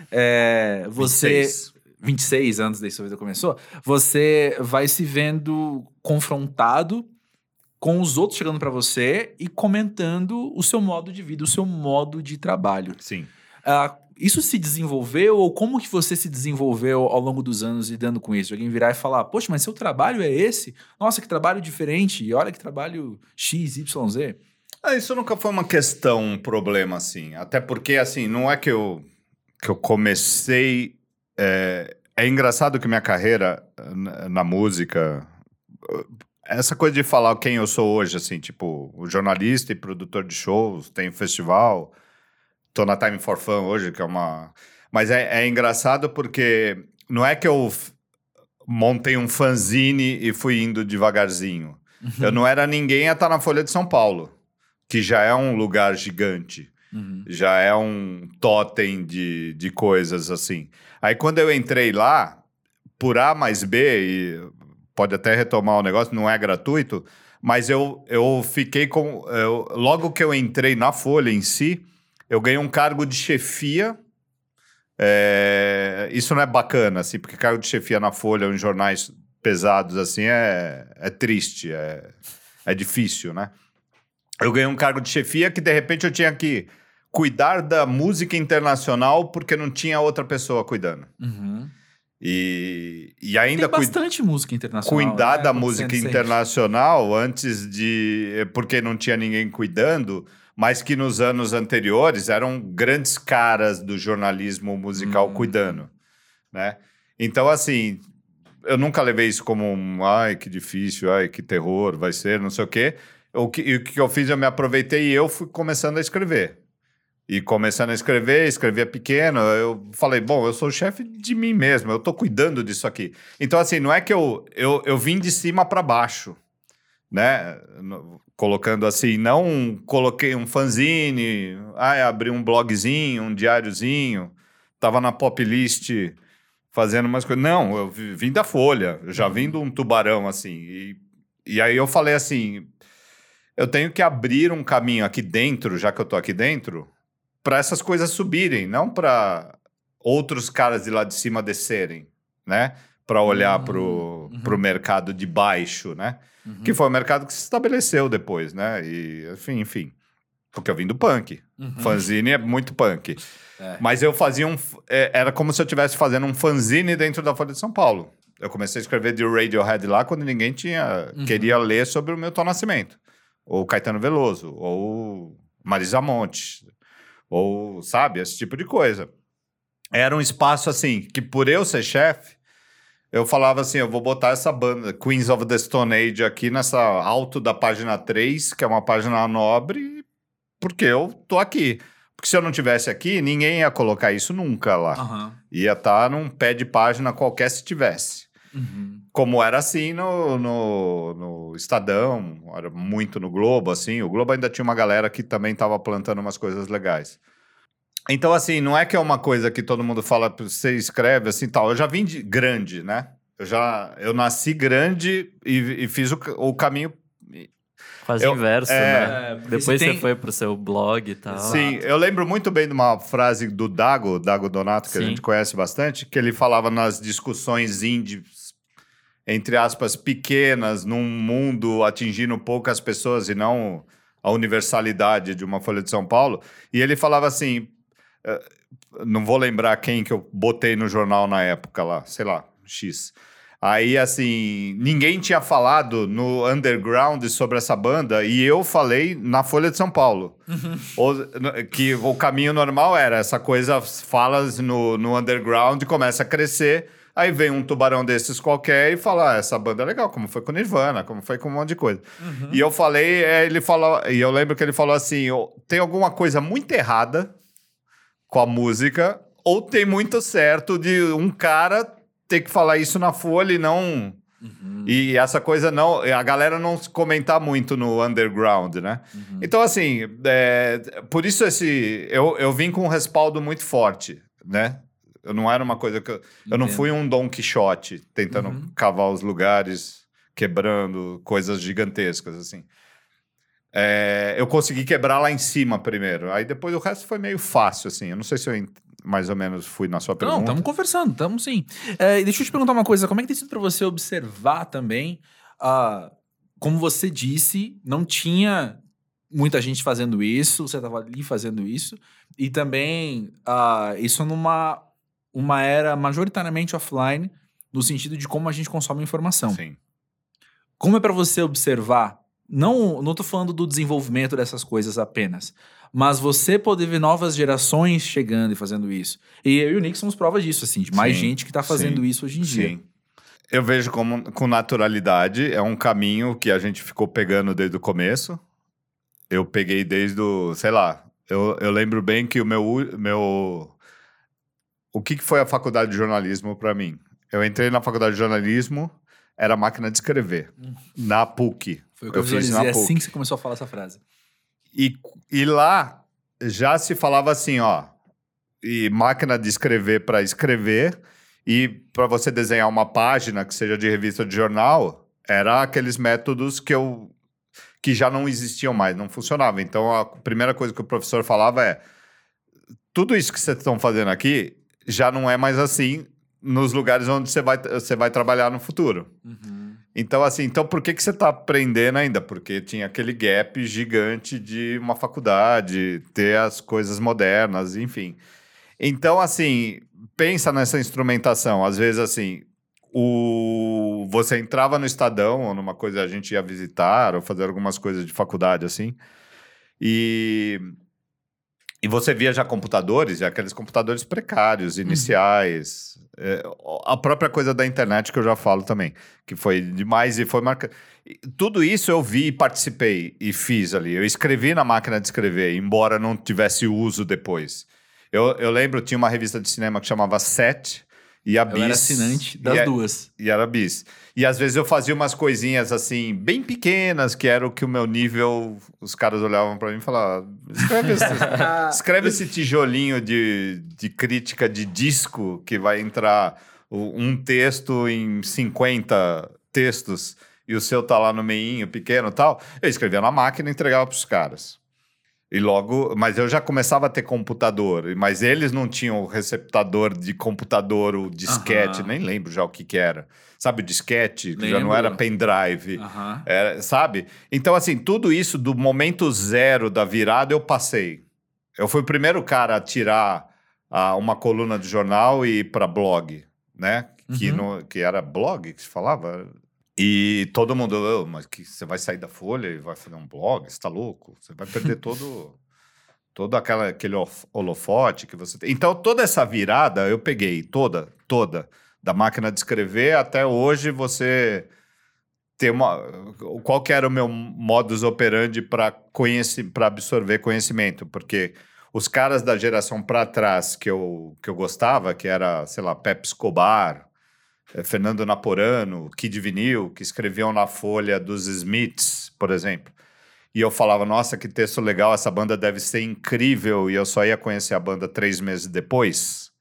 é, você. 26. 26 anos desde que sua vida começou, você vai se vendo confrontado com os outros chegando pra você e comentando o seu modo de vida, o seu modo de trabalho. Sim. Ah, isso se desenvolveu ou como que você se desenvolveu ao longo dos anos lidando com isso? Alguém virar e falar, poxa, mas seu trabalho é esse? Nossa, que trabalho diferente. E olha que trabalho X, Y, Z. Ah, isso nunca foi uma questão, um problema, assim. Até porque, assim, não é que eu, que eu comecei. É, é engraçado que minha carreira na, na música. Essa coisa de falar quem eu sou hoje, assim, tipo, jornalista e produtor de shows, tem festival, tô na Time for Fun hoje, que é uma. Mas é, é engraçado porque não é que eu montei um fanzine e fui indo devagarzinho. Eu não era ninguém a estar na Folha de São Paulo, que já é um lugar gigante, Uhum. já é um totem de, de coisas assim. Aí quando eu entrei lá, por A mais B, e pode até retomar o negócio, não é gratuito, mas eu, eu fiquei com. eu- logo que eu entrei na Folha em si, eu ganhei um cargo de chefia. É, isso não é bacana, assim, porque cargo de chefia na Folha, em jornais pesados, assim, é, é triste, é, é difícil, né? Eu ganhei um cargo de chefia que, de repente, eu tinha que cuidar da música internacional porque não tinha outra pessoa cuidando. Uhum. E, e ainda Tem bastante música internacional. cuidar né, da música internacional antes de. porque não tinha ninguém cuidando, mas que nos anos anteriores eram grandes caras do jornalismo musical Hum. cuidando. Né? Então, assim, eu nunca levei isso como um. Ai, que difícil, ai, que terror, vai ser, não sei o quê. O que, o que eu fiz, eu me aproveitei e eu fui começando a escrever. E começando a escrever, escrevia pequeno, eu falei, bom, eu sou chefe de mim mesmo, eu tô cuidando disso aqui. Então, assim, não é que eu, eu, eu vim de cima para baixo, né? Colocando assim, não coloquei um fanzine, ah, abri um blogzinho, um diáriozinho, tava na pop list fazendo umas coisas. Não, eu vi- vim da Folha, já vim de um tubarão, assim. E, e aí eu falei assim, eu tenho que abrir um caminho aqui dentro, já que eu tô aqui dentro, para essas coisas subirem, não para outros caras de lá de cima descerem, né? Para olhar Hum, pro, uhum. pro mercado de baixo, né? Uhum. Que foi o mercado que se estabeleceu depois, né? E, enfim, enfim. Porque eu vim do punk. Uhum. Fanzine é muito punk. É. Mas eu fazia um. é, Era como se eu estivesse fazendo um fanzine dentro da Folha de São Paulo. Eu comecei a escrever de Radiohead lá quando ninguém tinha Uhum. queria ler sobre o Milton Nascimento. Ou Caetano Veloso. Ou Marisa Monte. Ou, sabe, esse tipo de coisa. Era um espaço assim, que por eu ser chefe, eu falava assim: eu vou botar essa banda, Queens of the Stone Age, aqui nessa alto da página 3, que é uma página nobre, porque eu tô aqui. Porque se eu não tivesse aqui, ninguém ia colocar isso nunca lá. Aham. Ia estar num pé de página qualquer se tivesse. Uhum. Como era assim no, no, no Estadão, era muito no Globo, assim. O Globo ainda tinha uma galera que também estava plantando umas coisas legais. Então, assim, não é que é uma coisa que todo mundo fala, você escreve assim tal. Eu já vim de grande, né? Eu já eu nasci grande e, e fiz o, o caminho. Quase Eu- inverso, é, né? É, Depois se você tem- foi pro seu blog e tal. Sim, eu lembro muito bem de uma frase do Dago, Dago Donato, que a Sim. gente conhece bastante, que ele falava nas discussões indies. entre aspas, pequenas, num mundo atingindo poucas pessoas e não a universalidade de uma Folha de São Paulo. E ele falava assim: não vou lembrar quem que eu botei no jornal na época lá, sei lá, X. Aí, assim, ninguém tinha falado no underground sobre essa banda e eu falei na Folha de São Paulo. Uhum. que o caminho normal era essa coisa, falas no, no underground, começa a crescer. Aí vem um tubarão desses qualquer e fala: ah, essa banda é legal, como foi com Nirvana, como foi com um monte de coisa. Uhum. E eu falei, é, ele falou, e eu lembro que ele falou assim: tem alguma coisa muito errada com a música, ou tem muito certo de um cara ter que falar isso na folha e não. Uhum. E essa coisa não. A galera não comentar muito no underground, né? Uhum. Então, assim, é, por isso esse. Eu, eu vim com um respaldo muito forte, né? Eu não era uma coisa que. Eu, eu não fui um Don Quixote tentando uhum. cavar os lugares, quebrando coisas gigantescas, assim. É, eu consegui quebrar lá em cima primeiro. Aí depois o resto foi meio fácil, assim. Eu não sei se eu mais ou menos fui na sua pergunta. Não, estamos conversando, estamos sim. É, deixa eu te perguntar uma coisa: como é que tem sido para você observar também? Uh, como você disse, não tinha muita gente fazendo isso, você estava ali fazendo isso, e também uh, isso numa uma era majoritariamente offline, no sentido de como a gente consome informação. Sim. Como é para você observar? Não, não tô falando do desenvolvimento dessas coisas apenas, mas você poder ver novas gerações chegando e fazendo isso. E eu e o Nick somos provas disso, assim, de mais sim, gente que está fazendo sim, isso hoje em dia. Sim. Eu vejo como com naturalidade, é um caminho que a gente ficou pegando desde o começo. Eu peguei desde o, sei lá, eu, eu lembro bem que o meu, meu o que, que foi a faculdade de jornalismo para mim? Eu entrei na faculdade de jornalismo, era máquina de escrever, hum. na PUC. Foi o que eu, eu fiz na PUC. assim que você começou a falar essa frase. E, e lá já se falava assim, ó, e máquina de escrever para escrever e para você desenhar uma página que seja de revista de jornal, era aqueles métodos que eu que já não existiam mais, não funcionavam. Então a primeira coisa que o professor falava é tudo isso que vocês estão fazendo aqui já não é mais assim nos lugares onde você vai, você vai trabalhar no futuro. Uhum. Então, assim, então por que, que você está aprendendo ainda? Porque tinha aquele gap gigante de uma faculdade, ter as coisas modernas, enfim. Então, assim, pensa nessa instrumentação. Às vezes, assim, o... você entrava no Estadão ou numa coisa a gente ia visitar ou fazer algumas coisas de faculdade, assim, e e você via já computadores, já aqueles computadores precários, uhum. iniciais. Uhum. É, a própria coisa da internet que eu já falo também, que foi demais e foi marcado. Tudo isso eu vi e participei e fiz ali. Eu escrevi na máquina de escrever, embora não tivesse uso depois. Eu, eu lembro, tinha uma revista de cinema que chamava Set, e a eu Bis. era assinante das e duas. E era Bis. E às vezes eu fazia umas coisinhas assim, bem pequenas, que era o que o meu nível. Os caras olhavam para mim e falavam: escreve, esse, escreve esse tijolinho de, de crítica de disco que vai entrar um texto em 50 textos e o seu tá lá no meinho, pequeno tal. Eu escrevia na máquina e entregava para os caras. E logo, mas eu já começava a ter computador, mas eles não tinham o receptador de computador, o disquete, nem lembro já o que que era. Sabe o disquete, que já não era pendrive, era, sabe? Então, assim, tudo isso do momento zero da virada eu passei. Eu fui o primeiro cara a tirar uh, uma coluna de jornal e ir para blog, né? Uhum. Que, no, que era blog que se falava. E todo mundo, oh, mas que você vai sair da Folha e vai fazer um blog? Você está louco? Você vai perder todo, todo aquela, aquele holofote que você tem. Então, toda essa virada eu peguei, toda, toda, da máquina de escrever até hoje você ter uma. Qual que era o meu modus operandi para absorver conhecimento? Porque os caras da geração para trás que eu, que eu gostava, que era, sei lá, Pep Escobar é, Fernando Naporano, Kid Vinil, que escreviam na Folha dos Smiths, por exemplo. E eu falava, nossa, que texto legal, essa banda deve ser incrível. E eu só ia conhecer a banda três meses depois,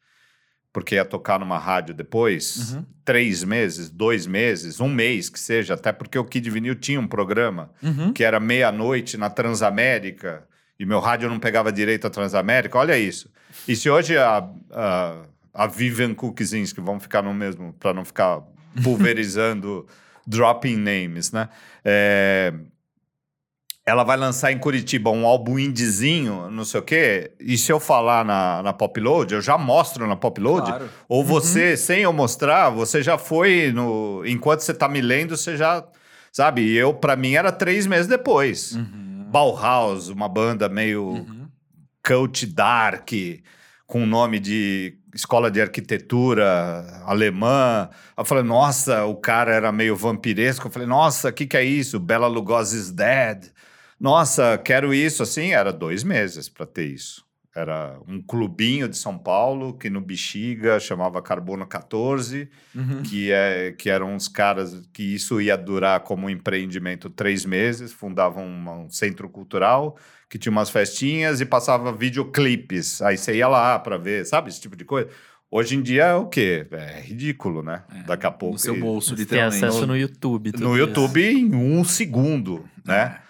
porque ia tocar numa rádio depois. Uhum. Três meses, dois meses, um mês que seja, até porque o Kid Vinil tinha um programa uhum. que era meia-noite na Transamérica, e meu rádio não pegava direito a Transamérica. Olha isso. E se hoje a, a a Vivian Cookzinski, vamos ficar no mesmo, para não ficar pulverizando, dropping names, né? É, ela vai lançar em Curitiba um álbum indiezinho, não sei o quê, e se eu falar na, na Popload, eu já mostro na Popload, Claro. ou você, sem eu mostrar, você já foi no... Enquanto você tá me lendo, você já... Sabe? E eu, pra mim, era três meses depois. Uhum. Bauhaus, uma banda meio Uhum. cult dark, com nome de escola de arquitetura alemã. Eu falei, nossa, o cara era meio vampiresco. Eu falei, nossa, o que, que é isso? Bela Lugosi's Dead. Nossa, quero isso. Assim, era dois meses para ter isso. Era um clubinho de São Paulo, que no Bexiga chamava Carbono 14, Uhum. que, é, que eram uns caras que isso ia durar como um empreendimento três meses, fundavam uma- um centro cultural que tinha umas festinhas e passava videoclipes. Aí você ia lá para ver, sabe, esse tipo de coisa. Hoje em dia é o quê? É ridículo, né? Daqui a pouco. No seu bolso, Você tem literalmente. acesso no YouTube. No isso. YouTube em um segundo, né? Até,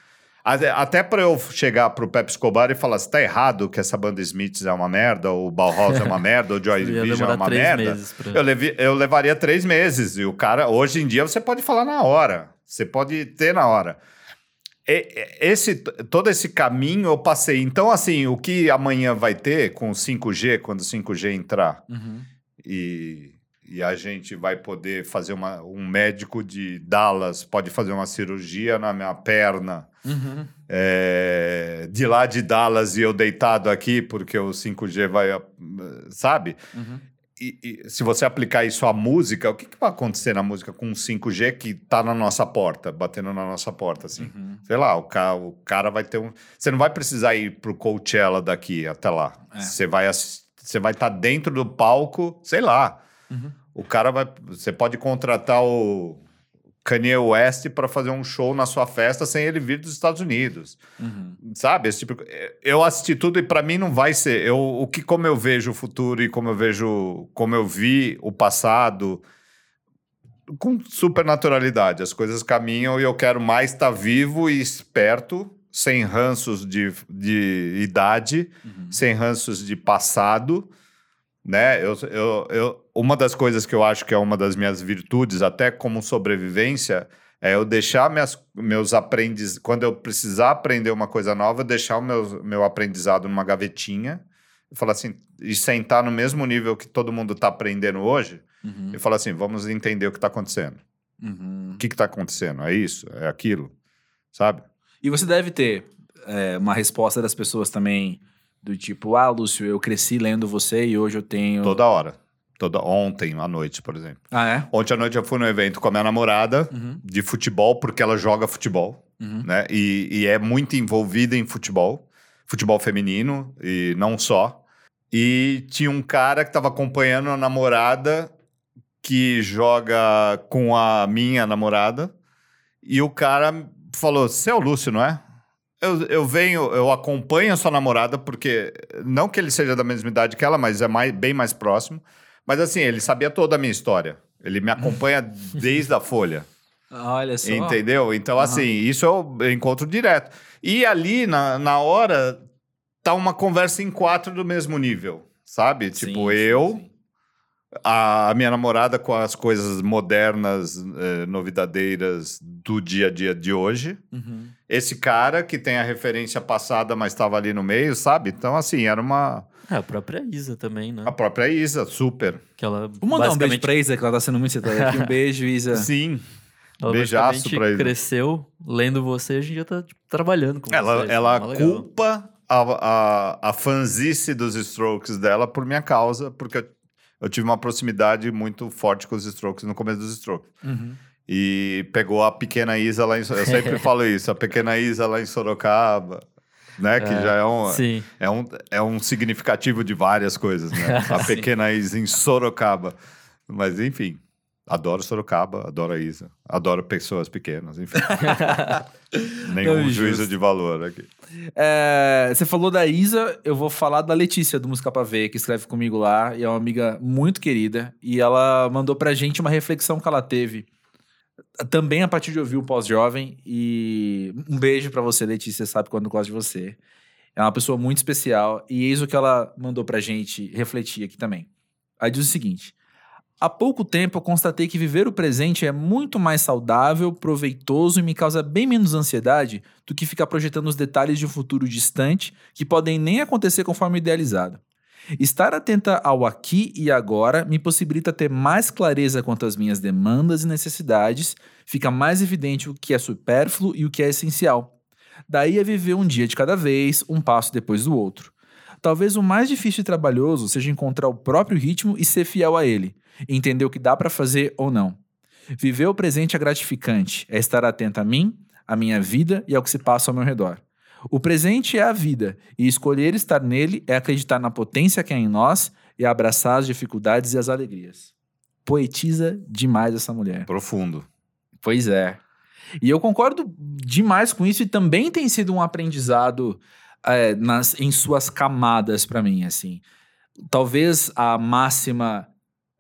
até para eu chegar pro Pepe Escobar e falar se tá errado que essa banda Smiths é uma merda, ou o Bauhaus é uma merda, ou o Joy Division é uma merda, pra- eu, levi- eu levaria três meses. E o cara, hoje em dia, você pode falar na hora. Você pode ter na hora. Esse, todo esse caminho eu passei. Então, assim, o que amanhã vai ter com o 5G, quando o 5G entrar, Uhum. e, e a gente vai poder fazer uma. Um médico de Dallas pode fazer uma cirurgia na minha perna. Uhum. é, de lá de Dallas e eu deitado aqui, porque o 5G vai. Sabe? Uhum. E, e se você aplicar isso à música, o que, que vai acontecer na música com o 5G que tá na nossa porta, batendo na nossa porta, assim? Uhum. Sei lá, o, ca o cara vai ter um. Você não vai precisar ir pro Coachella daqui até lá. É. Você vai você vai estar dentro do palco, sei lá. Uhum. O cara vai. Você pode contratar o Kanye West para fazer um show na sua festa sem ele vir dos Estados Unidos. Uhum. Sabe? Esse tipo, eu assisti tudo e para mim não vai ser. Eu, o que como eu vejo o futuro e como eu vejo, como eu vi o passado, com super naturalidade. As coisas caminham e eu quero mais estar vivo e esperto, sem ranços de, de idade, Uhum. sem ranços de passado. Né? Eu, eu, eu, uma das coisas que eu acho que é uma das minhas virtudes, até como sobrevivência, é eu deixar minhas, meus aprendizados. Quando eu precisar aprender uma coisa nova, deixar o meu, meu aprendizado numa gavetinha e falar assim, e sentar no mesmo nível que todo mundo está aprendendo hoje Uhum. e falar assim: vamos entender o que está acontecendo. Uhum. O que está acontecendo? É isso? É aquilo? Sabe? E você deve ter é, uma resposta das pessoas também, do tipo, ah, Lúcio, eu cresci lendo você e hoje eu tenho. Toda hora. Toda, ontem à noite, por exemplo. Ah, é? Ontem à noite eu fui no evento com a minha namorada Uhum. de futebol, porque ela joga futebol, Uhum. né? E, e é muito envolvida em futebol, futebol feminino e não só. E tinha um cara que estava acompanhando a namorada que joga com a minha namorada. E o cara falou: Você é o Lúcio, não é? Eu, eu venho, eu acompanho a sua namorada, porque não que ele seja da mesma idade que ela, mas é mais, bem mais próximo. Mas assim, ele sabia toda a minha história. Ele me acompanha desde a Folha. Olha só. Entendeu? Então, Aham. assim, isso eu encontro direto. E ali, na, na hora, tá uma conversa em quatro do mesmo nível, sabe? Sim, tipo, sim, eu, sim. A, a minha namorada com as coisas modernas, eh, novidadeiras do dia a dia de hoje. Uhum. Esse cara que tem a referência passada, mas estava ali no meio, sabe? Então, assim, era uma. É, a própria Isa também, né? A própria Isa, super. Que ela Vou mandar um beijo basicamente, pra Isa, que ela tá sendo muito citada aqui. Um beijo, Isa. Sim. ela beijaço basicamente pra Isa. cresceu lendo você e hoje em dia tá tipo, trabalhando com Ela, você. ela legal. culpa a, a, a fanzice dos Strokes dela por minha causa, porque eu, eu tive uma proximidade muito forte com os Strokes no começo dos Strokes. Uhum. E pegou a pequena Isa lá em... Eu sempre falo isso, a pequena Isa lá em Sorocaba, né? Que É, já é um, Sim. é, um, é um significativo de várias coisas, né? A pequena Isa em Sorocaba. Mas, enfim... Adoro Sorocaba, adoro a Isa, adoro pessoas pequenas, enfim. Nenhum Não, juízo justo. de valor aqui. É, você falou da Isa, eu vou falar da Letícia, do Música Pra Ver, que escreve comigo lá, e é uma amiga muito querida. E ela mandou pra gente uma reflexão que ela teve, também a partir de ouvir o Pós-Jovem. E um beijo pra você, Letícia, sabe quando gosto de você. É uma pessoa muito especial, e eis o que ela mandou pra gente refletir aqui também. Aí diz o seguinte: Há pouco tempo eu constatei que viver o presente é muito mais saudável, proveitoso e me causa bem menos ansiedade do que ficar projetando os detalhes de um futuro distante que podem nem acontecer conforme idealizado. Estar atenta ao aqui e agora me possibilita ter mais clareza quanto às minhas demandas e necessidades, fica mais evidente o que é supérfluo e o que é essencial. Daí é viver um dia de cada vez, um passo depois do outro. Talvez o mais difícil e trabalhoso seja encontrar o próprio ritmo e ser fiel a ele, entender o que dá para fazer ou não. Viver o presente é gratificante, é estar atento a mim, à minha vida e ao que se passa ao meu redor. O presente é a vida, e escolher estar nele é acreditar na potência que há em nós e abraçar as dificuldades e as alegrias. Poetiza demais essa mulher. Profundo. Pois é. E eu concordo demais com isso, e também tem sido um aprendizado é, nas, em suas camadas para mim, assim. Talvez a máxima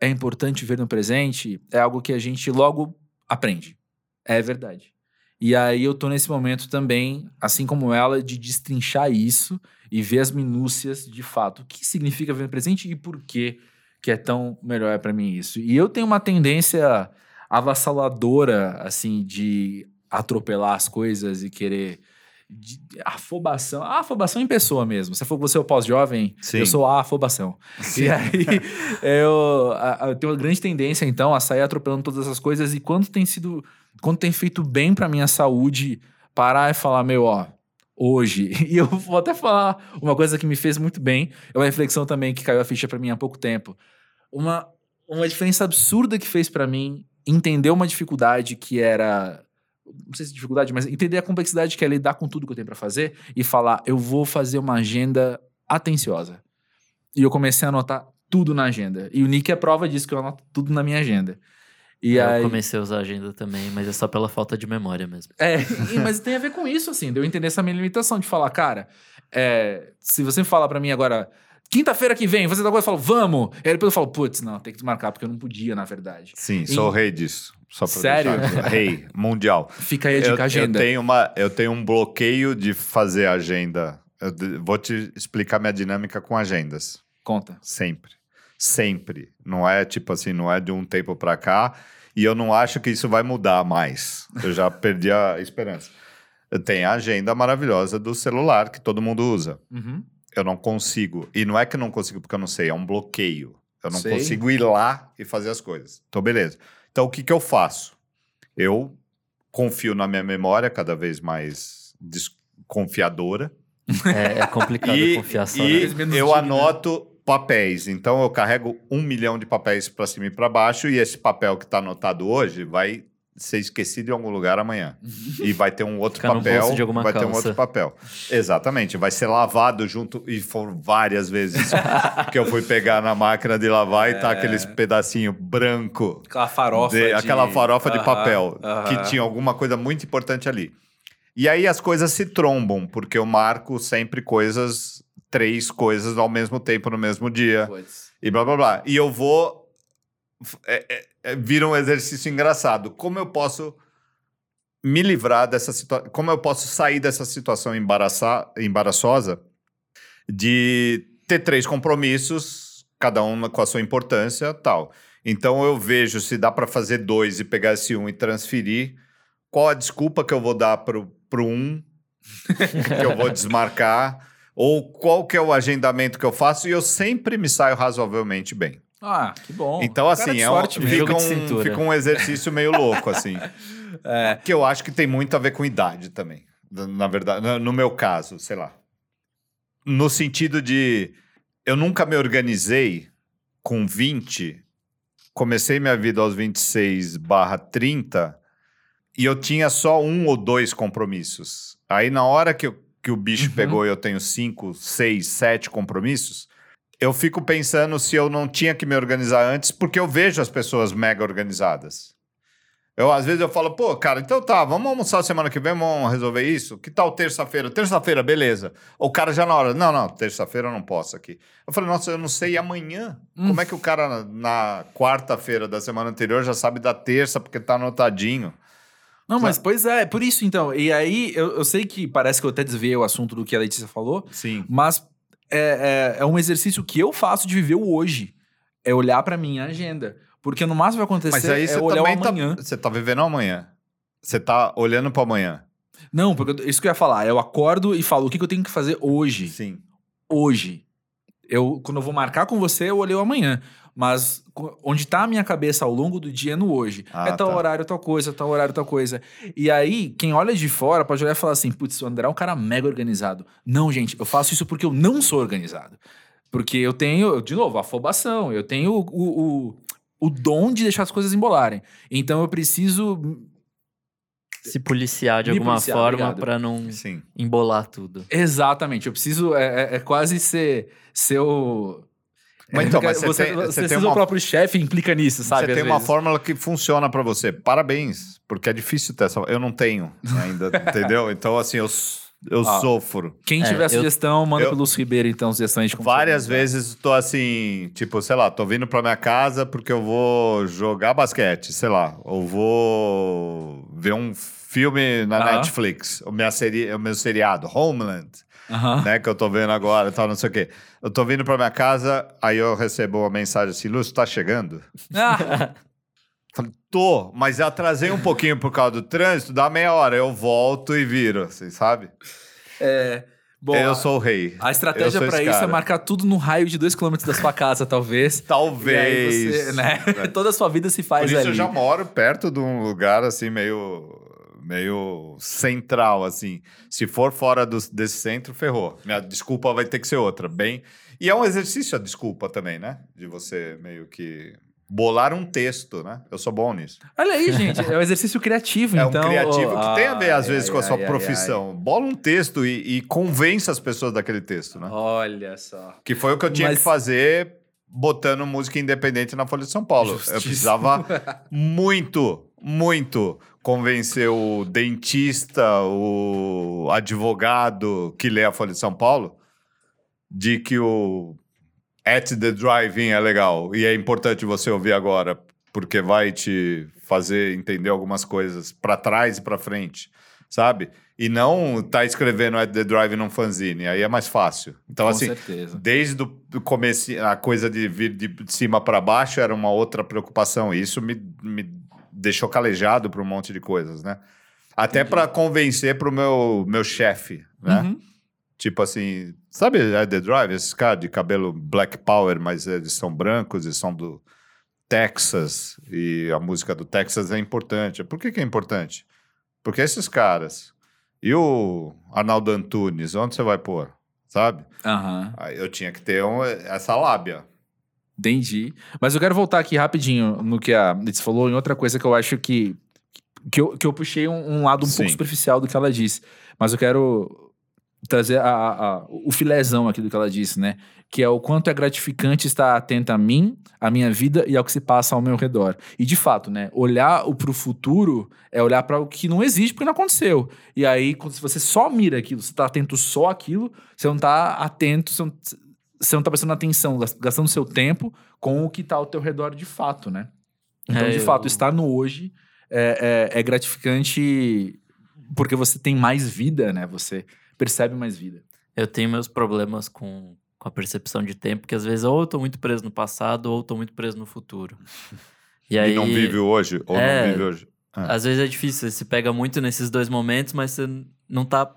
é importante ver no presente é algo que a gente logo aprende. É verdade. E aí eu tô nesse momento também, assim como ela, de destrinchar isso e ver as minúcias de fato. O que significa ver no presente e por que que é tão melhor para mim isso. E eu tenho uma tendência avassaladora, assim, de atropelar as coisas e querer de afobação. A afobação em pessoa mesmo. Se for você é o pós-jovem, eu sou a afobação. Sim. E aí eu, eu, tenho uma grande tendência, então, a sair atropelando todas essas coisas. E quando tem sido. Quando tem feito bem pra minha saúde, parar e falar, meu, ó, hoje. E eu vou até falar uma coisa que me fez muito bem. É uma reflexão também que caiu a ficha para mim há pouco tempo. Uma, uma diferença absurda que fez para mim entender uma dificuldade que era não sei se dificuldade, mas entender a complexidade que é lidar com tudo que eu tenho para fazer e falar, eu vou fazer uma agenda atenciosa. E eu comecei a anotar tudo na agenda. E o Nick é prova disso, que eu anoto tudo na minha agenda. E eu aí... comecei a usar agenda também, mas é só pela falta de memória mesmo. É, mas tem a ver com isso, assim, de eu entender essa minha limitação, de falar, cara, é, se você falar para mim agora, quinta-feira que vem, você dá coisa e fala, vamos. E aí depois eu falo, putz, não, tem que desmarcar, porque eu não podia, na verdade. Sim, e... sou o rei disso. Só pra Sério? Rei, mundial. Fica aí a dica, eu, agenda. Eu tenho, uma, eu tenho um bloqueio de fazer agenda. Eu vou te explicar minha dinâmica com agendas. Conta. Sempre. Sempre. Não é tipo assim, não é de um tempo para cá. E eu não acho que isso vai mudar mais. Eu já perdi a esperança. Eu tenho a agenda maravilhosa do celular que todo mundo usa. Uhum. Eu não consigo. E não é que eu não consigo porque eu não sei, é um bloqueio. Eu não Sei. consigo ir lá e fazer as coisas. Então, beleza. Então, o que, que eu faço? Eu confio na minha memória cada vez mais desconfiadora. É, é complicado E, confiar só. e né? eu anoto papéis. Então, eu carrego um milhão de papéis para cima e para baixo. E esse papel que está anotado hoje vai ser esquecido em algum lugar amanhã. e vai ter um outro Fica no papel. de vai ter um calça. outro papel. Exatamente. Vai ser lavado junto. E foram várias vezes que eu fui pegar na máquina de lavar e tá aqueles pedacinho branco. Aquela farofa. de- de- aquela farofa de Aham, papel aham. que tinha alguma coisa muito importante ali. E aí as coisas se trombam, porque eu marco sempre coisas, três coisas ao mesmo tempo no mesmo dia Puts. e blá blá blá. E eu vou. É, é, é, vira um exercício engraçado. Como eu posso me livrar dessa situação? Como eu posso sair dessa situação embaraça- embaraçosa de ter três compromissos, cada um com a sua importância tal. Então eu vejo se dá para fazer dois e pegar esse um e transferir. Qual a desculpa que eu vou dar pro, pro um que eu vou desmarcar? Ou qual que é o agendamento que eu faço? E eu sempre me saio razoavelmente bem. Ah, que bom. Então, assim, é um, fica, um, fica um exercício meio louco, assim. É. Que eu acho que tem muito a ver com idade também. Na verdade, no- no meu caso, sei lá. No sentido de eu nunca me organizei com 20, comecei minha vida aos 26 barra 30 e eu tinha só um ou dois compromissos. Aí na hora que, eu- que o bicho Uhum. pegou e eu tenho cinco, seis, sete compromissos, eu fico pensando se eu não tinha que me organizar antes, porque eu vejo as pessoas mega organizadas. Eu, às vezes eu falo, pô, cara, então tá, vamos almoçar semana que vem, vamos resolver isso? Que tal terça-feira? Terça-feira, beleza. O cara já na hora, não, não, terça-feira eu não posso aqui. Eu falei, nossa, eu não sei e amanhã. Hum. Como é que o cara na, na quarta-feira da semana anterior já sabe da terça porque tá anotadinho? Não, mas pois é, é por isso então. E aí, eu, eu sei que parece que eu até desviei o assunto do que a Letícia falou, Sim. mas é, é, é um exercício que eu faço de viver o hoje. É olhar pra minha agenda. Porque no máximo vai acontecer Mas aí é você eu olhar o também tá, amanhã. você tá vivendo o amanhã. Você tá olhando pro amanhã. Não, porque eu- isso que eu ia falar. Eu acordo e falo o que, que eu tenho que fazer hoje. Sim. Hoje. Eu, quando eu vou marcar com você, eu olhei o amanhã. Mas onde tá a minha cabeça ao longo do dia é no hoje. Ah, é tal tá. horário, tal coisa, tal horário, tal coisa. E aí, quem olha de fora pode olhar e falar assim: putz, o André é um cara mega organizado. Não, gente, eu faço isso porque eu não sou organizado. Porque eu tenho, de novo, afobação, eu tenho o, o, o, dom de deixar as coisas embolarem. Então eu preciso. Se policiar de Me alguma policiar, forma pra não Sim. embolar tudo. Exatamente, eu preciso. É, é- é quase ser, ser o. Mas então, mas você você, tem- você você tem uma- o próprio chefe implica nisso, sabe? você tem uma vezes. fórmula que funciona pra você. Parabéns, porque é difícil ter essa. Eu não tenho ainda, entendeu? Então, assim, eu, eu Ah, sofro. Quem É, tiver eu- sugestão, manda eu- pro Lúcio Ribeiro, então, sugestões de como Várias vezes tô assim, tipo, sei lá, tô vindo pra minha casa porque eu vou jogar basquete, sei lá, ou vou ver um filme na. Netflix, o, minha seri o meu seriado, Homeland, Aham. né, que eu tô vendo agora e tal, não sei o quê. Eu tô vindo pra minha casa, aí eu recebo uma mensagem assim, Lúcio, tá chegando? Ah, Falei, tô, mas eu atrasei um pouquinho por causa do trânsito, dá meia hora, eu volto e viro, assim, sabe? é, bom, eu sou o rei. a estratégia esse isso é cara. marcar tudo no raio de dois quilômetros da sua casa, talvez. Talvez. Você, né? Toda a sua vida se Por faz isso ali. eu já moro perto de um lugar assim meio meio central assim. Se for fora do- desse centro, ferrou. Minha desculpa vai ter que ser outra, bem. E é um exercício a desculpa também, né? De você meio que bolar um texto, né? Eu sou bom nisso. Olha aí, gente, é um exercício criativo, É um então. criativo oh, que tem a ver às ai, vezes ai, com a sua ai, profissão. Bola um texto e, e convença as pessoas daquele texto, né? Olha só. Que foi o que eu tinha Mas- que fazer botando música independente na Folha de São Paulo. Eu precisava muito, muito convencer o dentista, o advogado que lê a Folha de São Paulo de que o At the Drive-In é legal e é importante você ouvir agora porque vai te fazer entender algumas coisas para trás e para frente, sabe? E não tá escrevendo At the Drive-In num fanzine, aí é mais fácil. Então, Com assim, certeza. Desde o começo, a coisa de vir de cima para baixo era uma outra preocupação. Isso me, me deixou calejado para um monte de coisas, né? Até para convencer para o meu, meu chefe, né? Uhum. Tipo assim, sabe a The Drive? Esses caras de cabelo Black Power, mas eles são brancos e são do Texas. E a música do Texas é importante. Por que, que é importante? Porque esses caras. E o Arnaldo Antunes, onde você vai pôr? Sabe? Aí eu tinha que ter um- essa lábia. Entendi. Mas eu quero voltar aqui rapidinho no que a Liz falou, em outra coisa que eu acho que. Que eu, que eu puxei um, um lado um Sim. pouco superficial do que ela disse. Mas eu quero trazer a- a- a- o filézão aqui do que ela disse, né? Que é o quanto é gratificante estar atento a mim, à minha vida e ao que se passa ao meu redor. E de fato, né? Olhar o- pro futuro é olhar para o que não existe porque não aconteceu. E aí, quando se você só mira aquilo, você tá atento só àquilo, você não tá atento, você não, você não tá prestando atenção, gas- gastando seu tempo com o que tá ao teu redor de fato, né? Então, É, de eu- fato, estar no hoje é, é- é gratificante porque você tem mais vida, né? Você percebe mais vida. Eu tenho meus problemas com, com a percepção de tempo, que às vezes ou eu tô muito preso no passado ou eu tô muito preso no futuro. E aí, E não vive hoje, ou É. não vive hoje. Ah. às vezes é difícil, você se pega muito nesses dois momentos, mas você não tá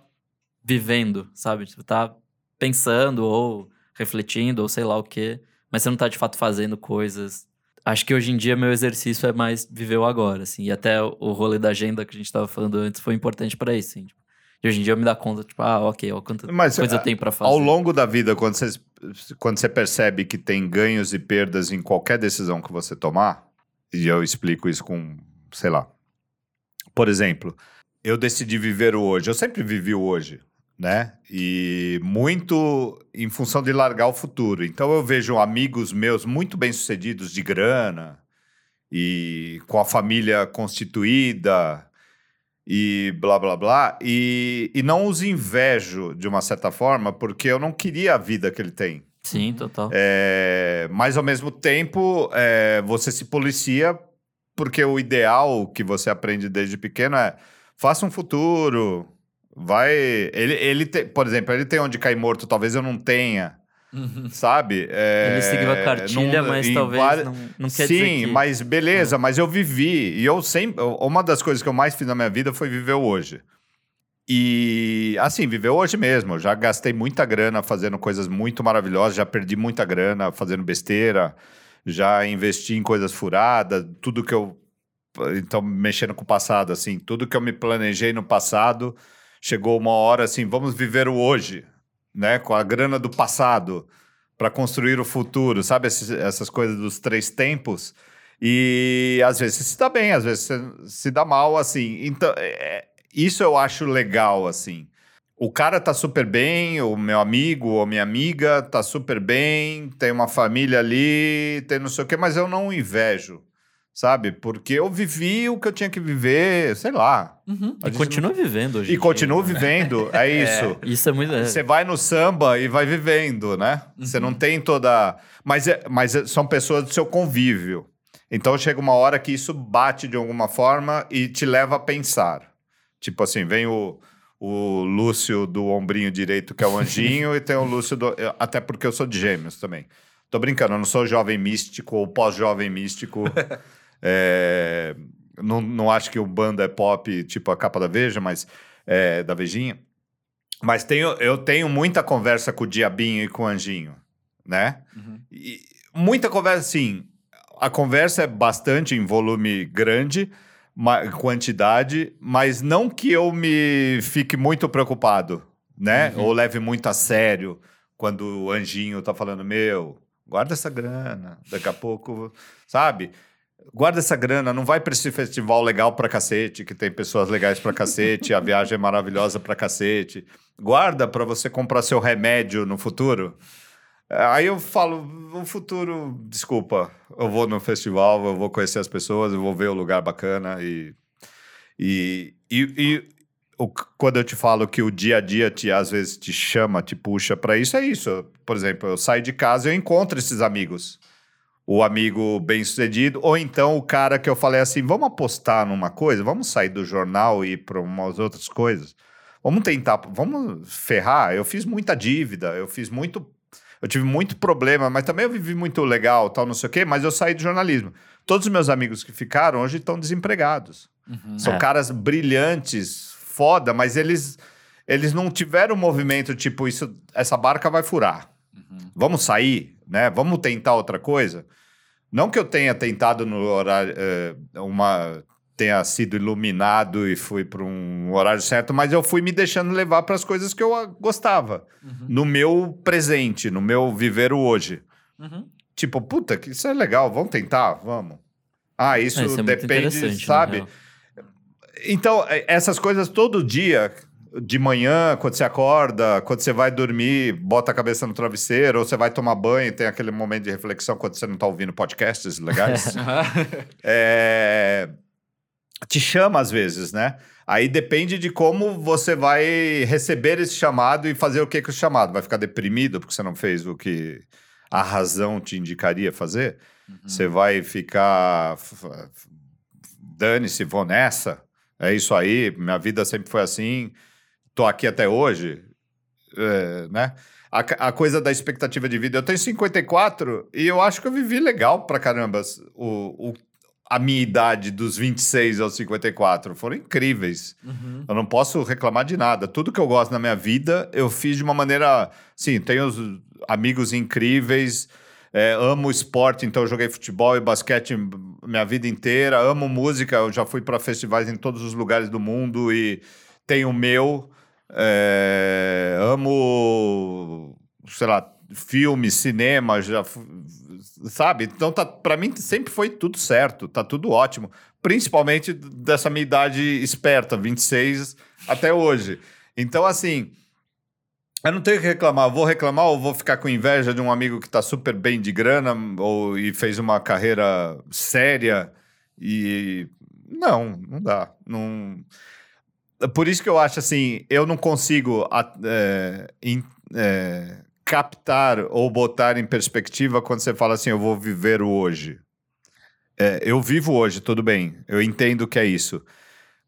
vivendo, sabe? Você tá pensando ou refletindo ou sei lá o quê, mas você não tá de fato fazendo coisas. Acho que hoje em dia meu exercício é mais viver o agora, assim. E até o rolê da agenda que a gente tava falando antes foi importante pra isso, assim. Tipo, e hoje em dia eu me dá conta, tipo, ah, ok, ó, quanta Mas coisa a- eu tenho pra fazer. Ao longo da vida, quando você, quando você percebe que tem ganhos e perdas em qualquer decisão que você tomar, e eu explico isso com, sei lá. Por exemplo, eu decidi viver o hoje. Eu sempre vivi o hoje, né? E muito em função de largar o futuro. Então eu vejo amigos meus muito bem-sucedidos de grana e com a família constituída e blá blá blá. E, e não os invejo de uma certa forma, porque eu não queria a vida que ele tem. Sim, total. É, mas ao mesmo tempo, é, você se policia, porque o ideal que você aprende desde pequeno é faça um futuro. Vai. Ele, ele tem, por exemplo, ele tem onde cair morto, talvez eu não tenha. sabe? É, Ele seguiu a cartilha, mas talvez não, não quer Sim, dizer que... mas beleza, mas eu vivi. E eu sempre. Uma das coisas que eu mais fiz na minha vida foi viver hoje. E assim, viver hoje mesmo. Eu já gastei muita grana fazendo coisas muito maravilhosas, já perdi muita grana fazendo besteira, já investi em coisas furadas, tudo que eu. Então, mexendo com o passado, assim, tudo que eu me planejei no passado, chegou uma hora assim, vamos viver o hoje, né? Com a grana do passado para construir o futuro, sabe? Essas coisas dos três tempos. E às vezes se dá bem, às vezes se dá mal, assim. Então, é- isso eu acho legal, assim. O cara tá super bem, o meu amigo ou minha amiga tá super bem, tem uma família ali, tem não sei o quê, mas eu não invejo, sabe? Porque eu vivi o que eu tinha que viver, sei lá. Uhum. E continua vivendo hoje. E dia, né? vivendo, é isso. Isso é muito... é. Você vai no samba e vai vivendo, né? Você não tem toda. Mas, é, mas é- são pessoas do seu convívio. Então chega uma hora que isso bate de alguma forma e te leva a pensar. Tipo assim, vem o, o Lúcio do ombrinho direito, que é o anjinho, e tem o Lúcio do. Até porque eu sou de gêmeos também. Tô brincando, eu não sou jovem místico ou pós-jovem místico. É, não, não acho que o banda é pop, tipo a capa da Veja, mas é, da Vejinha. Mas tenho, eu tenho muita conversa com o Diabinho e com o Anjinho, né? Uhum. E muita conversa, sim. A conversa é bastante em volume grande, quantidade, mas não que eu me fique muito preocupado, né? Ou leve muito a sério quando o Anjinho tá falando, meu, guarda essa grana, daqui a pouco, sabe? Guarda essa grana, não vai para esse festival legal pra cacete, que tem pessoas legais pra cacete, a viagem é maravilhosa pra cacete. Guarda para você comprar seu remédio no futuro. Aí eu falo, o futuro, desculpa, eu vou no festival, eu vou conhecer as pessoas, eu vou ver o lugar bacana e e, e, e o- quando eu te falo que o dia a dia te às vezes te chama, te puxa para isso, é isso. Por exemplo, eu saio de casa e eu encontro esses amigos. O amigo bem-sucedido, ou então o cara que eu falei assim: vamos apostar numa coisa, vamos sair do jornal e ir para umas outras coisas. Vamos tentar, vamos ferrar. Eu fiz muita dívida, eu fiz muito. Eu tive muito problema, mas também eu vivi muito legal, tal, não sei o quê, mas eu saí do jornalismo. Todos os meus amigos que ficaram hoje estão desempregados. São É. caras brilhantes, foda, mas eles, eles não tiveram movimento tipo, isso, essa barca vai furar. Vamos sair, né? Vamos tentar outra coisa. Não que eu tenha tentado no horário, eh, uma tenha sido iluminado e fui para um horário certo, mas eu fui me deixando levar para as coisas que eu ah, gostava, no meu presente, no meu viver o hoje. Uhum. Tipo, puta, que isso é legal, vamos tentar, vamos. Ah, isso, É, isso é depende, na sabe? Então, é, essas coisas todo dia, de manhã, quando você acorda, quando você vai dormir, bota a cabeça no travesseiro, ou você vai tomar banho, tem aquele momento de reflexão quando você não está ouvindo podcasts legais. é, te chama às vezes, né? Aí depende de como você vai receber esse chamado e fazer o que com o chamado. Vai ficar deprimido porque você não fez o que a razão te indicaria fazer? Você vai ficar. Dane-se, vou nessa. É isso aí, minha vida sempre foi assim. Tô aqui até hoje. É, né? A, a coisa da expectativa de vida. Eu tenho 54 e eu acho que eu vivi legal pra caramba. O, o- a minha idade dos 26 aos 54 foram incríveis. Uhum. Eu não posso reclamar de nada. Tudo que eu gosto na minha vida, eu fiz de uma maneira. Sim, tenho os amigos incríveis, é, amo esporte, então eu joguei futebol e basquete minha vida inteira. Amo música, eu já fui para festivais em todos os lugares do mundo e tenho o meu. É, amo, sei lá, filme, cinema, já sabe? Então tá, para mim sempre foi tudo certo, tá tudo ótimo, principalmente dessa minha idade esperta, 26 até hoje. Então assim, eu não tenho que reclamar, vou reclamar ou vou ficar com inveja de um amigo que tá super bem de grana ou e fez uma carreira séria e não, não dá, não por isso que eu acho assim, eu não consigo é, in- é, captar ou botar em perspectiva quando você fala assim, eu vou viver o hoje. É, eu vivo hoje, tudo bem, eu entendo que é isso.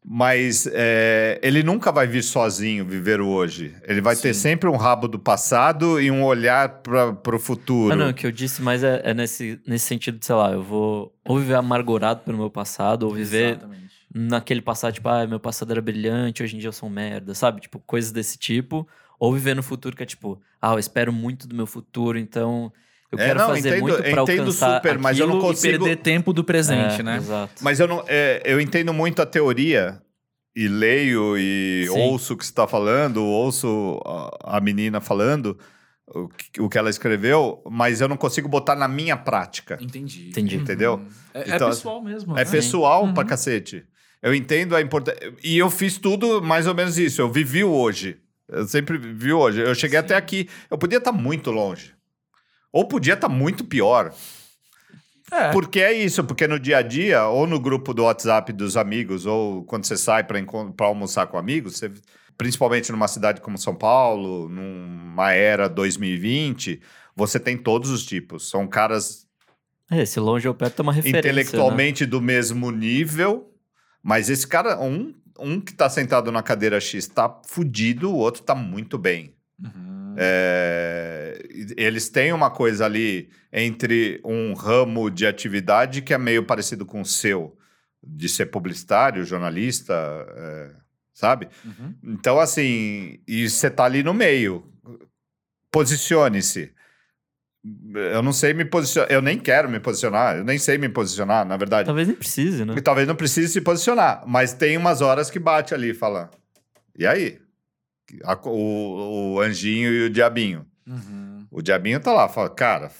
Mas é, ele nunca vai vir sozinho viver o hoje. Ele vai ter Sim. sempre um rabo do passado e um olhar para o futuro. Ah, não, o que eu disse, mas é, é nesse, nesse sentido de, sei lá, eu vou ou viver amargurado pelo meu passado, ou viver Exatamente. Naquele passado, tipo, ah, meu passado era brilhante, hoje em dia eu sou um merda, sabe? Tipo, coisas desse tipo. Ou viver no futuro que é tipo, ah, eu espero muito do meu futuro, então eu É, quero não, fazer entendo- muito pra entendo alcançar super, mas eu não consigo- E perder tempo do presente, É, né? Exato. Mas eu não, é, eu entendo muito a teoria e leio e Sim. ouço o que você está falando, ouço a, a menina falando o que, o que ela escreveu, mas eu não consigo botar na minha prática. Entendi. Entendi. Entendeu? É, é Então, pessoal mesmo. É né? pessoal Uhum. pra cacete. Eu entendo a importância. E eu fiz tudo mais ou menos isso. Eu vivi o hoje. Eu sempre vivi hoje. Eu cheguei até aqui. Eu podia estar muito longe. Ou podia estar muito pior. É. Porque é isso, porque no dia a dia, ou no grupo do WhatsApp dos amigos, ou quando você sai para almoçar com amigos, você- principalmente numa cidade como São Paulo, numa era 2020, você tem todos os tipos. São caras É, esse longe ou perto é uma referência. né? intelectualmente do mesmo nível, mas esse cara, um, um que tá sentado na cadeira X tá fudido, o outro tá muito bem. Uhum. É, eles têm uma coisa ali entre um ramo de atividade que é meio parecido com o seu, de ser publicitário, jornalista, é, sabe? Uhum. Então, assim, e você tá ali no meio. Posicione-se. Eu não sei me posicionar, eu nem quero me posicionar, eu nem sei me posicionar, na verdade. Talvez nem precise, né? E talvez não precise se posicionar, mas tem umas horas que bate ali e fala: e aí? A- o, o anjinho e o diabinho. Uhum. O diabinho tá lá, fala: cara,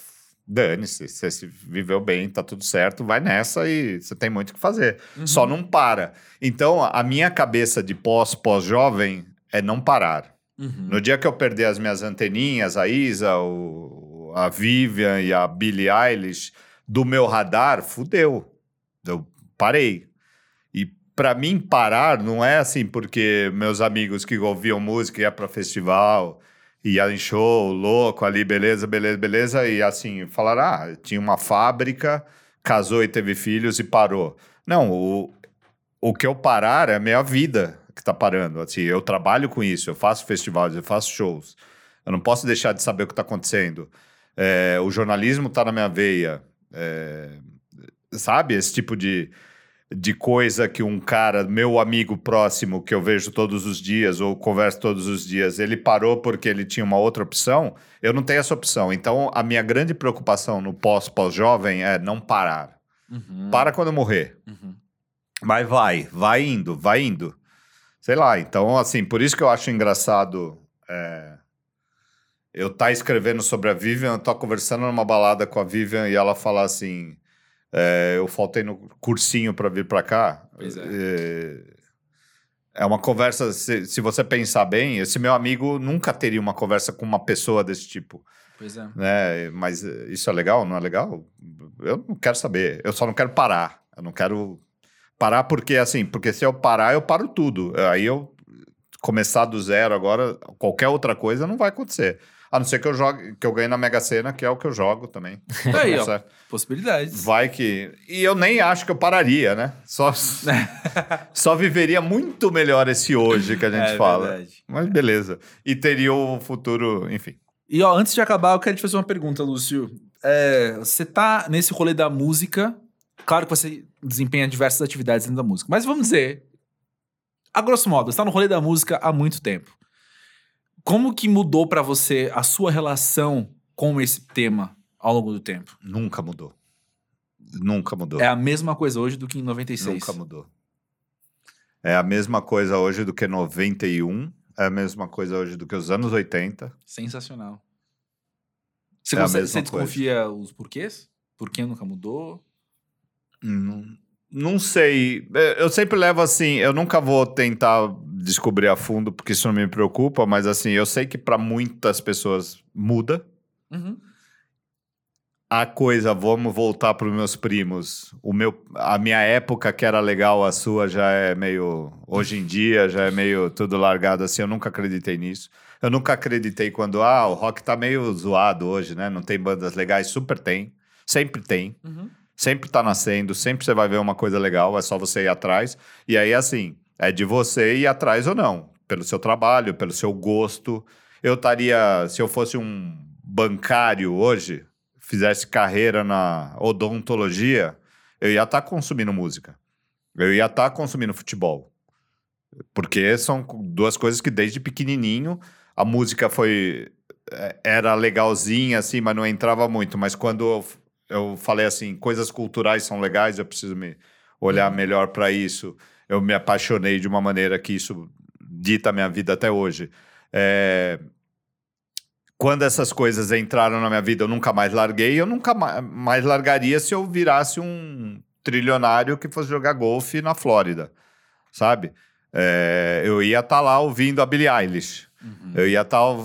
dane-se, você se viveu bem, tá tudo certo, vai nessa e você tem muito o que fazer. Uhum. Só não para. Então, a minha cabeça de pós, pós-jovem é não parar. Uhum. No dia que eu perder as minhas anteninhas, a Isa, o, a Vivian e a Billie Eilish do meu radar, fudeu. Eu parei. E pra mim parar não é assim porque meus amigos que ouviam música iam para festival, ia em show, louco ali, beleza, beleza, beleza, e assim, falaram, ah, tinha uma fábrica, casou e teve filhos e parou. Não, o, o que eu parar é a minha vida que tá parando. Assim, eu trabalho com isso, eu faço festivais, eu faço shows. Eu não posso deixar de saber o que está acontecendo. É, o jornalismo está na minha veia. É, sabe? Esse tipo de, de coisa que um cara, meu amigo próximo, que eu vejo todos os dias ou converso todos os dias, ele parou porque ele tinha uma outra opção. Eu não tenho essa opção. Então, a minha grande preocupação no pós-pós-jovem é não parar. Uhum. Para quando eu morrer. Uhum. Mas vai, vai indo, vai indo. Sei lá, então, assim, por isso que eu acho engraçado é, eu tá escrevendo sobre a Vivian, eu tô conversando numa balada com a Vivian e ela fala assim: é, eu faltei no cursinho para vir para cá. Pois é. é. é uma conversa, se, se você pensar bem, esse meu amigo nunca teria uma conversa com uma pessoa desse tipo Pois é. né? Mas eh, isso é legal, não é legal? Eu não quero saber. Eu só não quero parar. Eu não quero parar porque assim, porque se eu parar, eu paro tudo. Aí eu começar do zero agora, qualquer outra coisa não vai acontecer. A não ser que eu jogue, que eu ganhe na Mega Sena, que é o que eu jogo também. Aí, ó. Essa- Possibilidades. Vai que. E eu nem acho que eu pararia, né? Só, só viveria muito melhor esse hoje que a gente É fala. verdade. Mas beleza. E teria o futuro, enfim. E ó, antes de acabar, eu quero te fazer uma pergunta, Lúcio. É, você tá nesse rolê da música. Claro que você desempenha diversas atividades dentro da música. Mas vamos dizer, a grosso modo, você tá no rolê da música há muito tempo. Como que mudou pra você a sua relação com esse tema ao longo do tempo? Nunca mudou. Nunca mudou. É a mesma coisa hoje do que em 96. Nunca mudou. É a mesma coisa hoje do que 91. É a mesma coisa hoje do que os anos 80. Sensacional. Você, É consegue- você desconfia os porquês? Por que nunca mudou? Não, não sei. É, Eu sempre levo assim. Eu nunca vou tentar descobrir a fundo, porque isso não me preocupa, mas assim, eu sei que para muitas pessoas muda. Uhum. A coisa, vamos voltar para os meus primos. O meu, a minha época que era legal, a sua já é meio. Hoje em dia já é meio tudo largado assim. Eu nunca acreditei nisso. Eu nunca acreditei quando, ah, o rock tá meio zoado hoje, né? Não tem bandas legais. Super tem. Sempre tem. Uhum. Sempre tá nascendo. Sempre você vai ver uma coisa legal. É só você ir atrás. E aí, assim, É de você ir atrás ou não, pelo seu trabalho, pelo seu gosto. Eu estaria, se eu fosse um bancário hoje, fizesse carreira na odontologia, eu ia estar consumindo música. Eu ia estar consumindo futebol. Porque são duas coisas que desde pequenininho a música foi é, era legalzinha assim, mas não entrava muito, mas quando eu, eu falei assim, coisas culturais são legais, eu preciso me olhar melhor para isso. Eu me apaixonei de uma maneira que isso dita a minha vida até hoje. É, quando essas coisas entraram na minha vida, eu nunca mais larguei. Eu nunca mais largaria se eu virasse um trilionário que fosse jogar golfe na Flórida, sabe? É, eu ia estar tá lá ouvindo a Billie Eilish. Uhum. Eu ia estar tá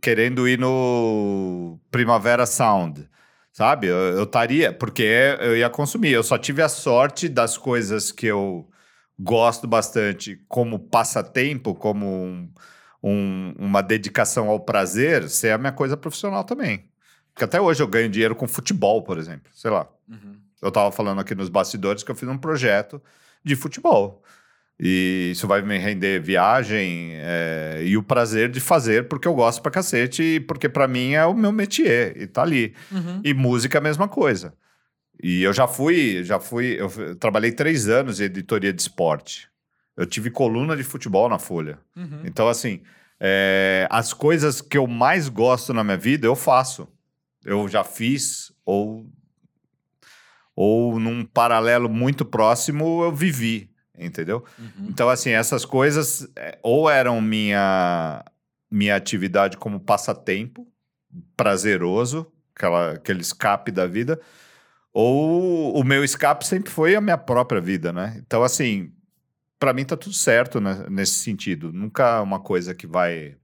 querendo ir no Primavera Sound, sabe? Eu estaria, porque eu ia consumir. Eu só tive a sorte das coisas que eu gosto bastante como passatempo, como um, um, uma dedicação ao prazer, ser a minha coisa profissional também. Porque até hoje eu ganho dinheiro com futebol, por exemplo. Sei lá. Uhum. Eu estava falando aqui nos bastidores que eu fiz um projeto de futebol. E isso vai me render viagem é, e o prazer de fazer porque eu gosto pra cacete e porque para mim é o meu métier e tá ali. Uhum. E música é a mesma coisa. E eu já fui, já fui, eu trabalhei três anos em editoria de esporte. Eu tive coluna de futebol na Folha. Uhum. Então, assim, é, as coisas que eu mais gosto na minha vida, eu faço. Eu já fiz, ou, ou num paralelo muito próximo, eu vivi entendeu? Uhum. Então, assim, essas coisas é, ou eram minha, minha atividade como passatempo, prazeroso, aquela, aquele escape da vida, ou o meu escape sempre foi a minha própria vida, né? Então, assim, para mim tá tudo certo né, nesse sentido. Nunca uma coisa que vai.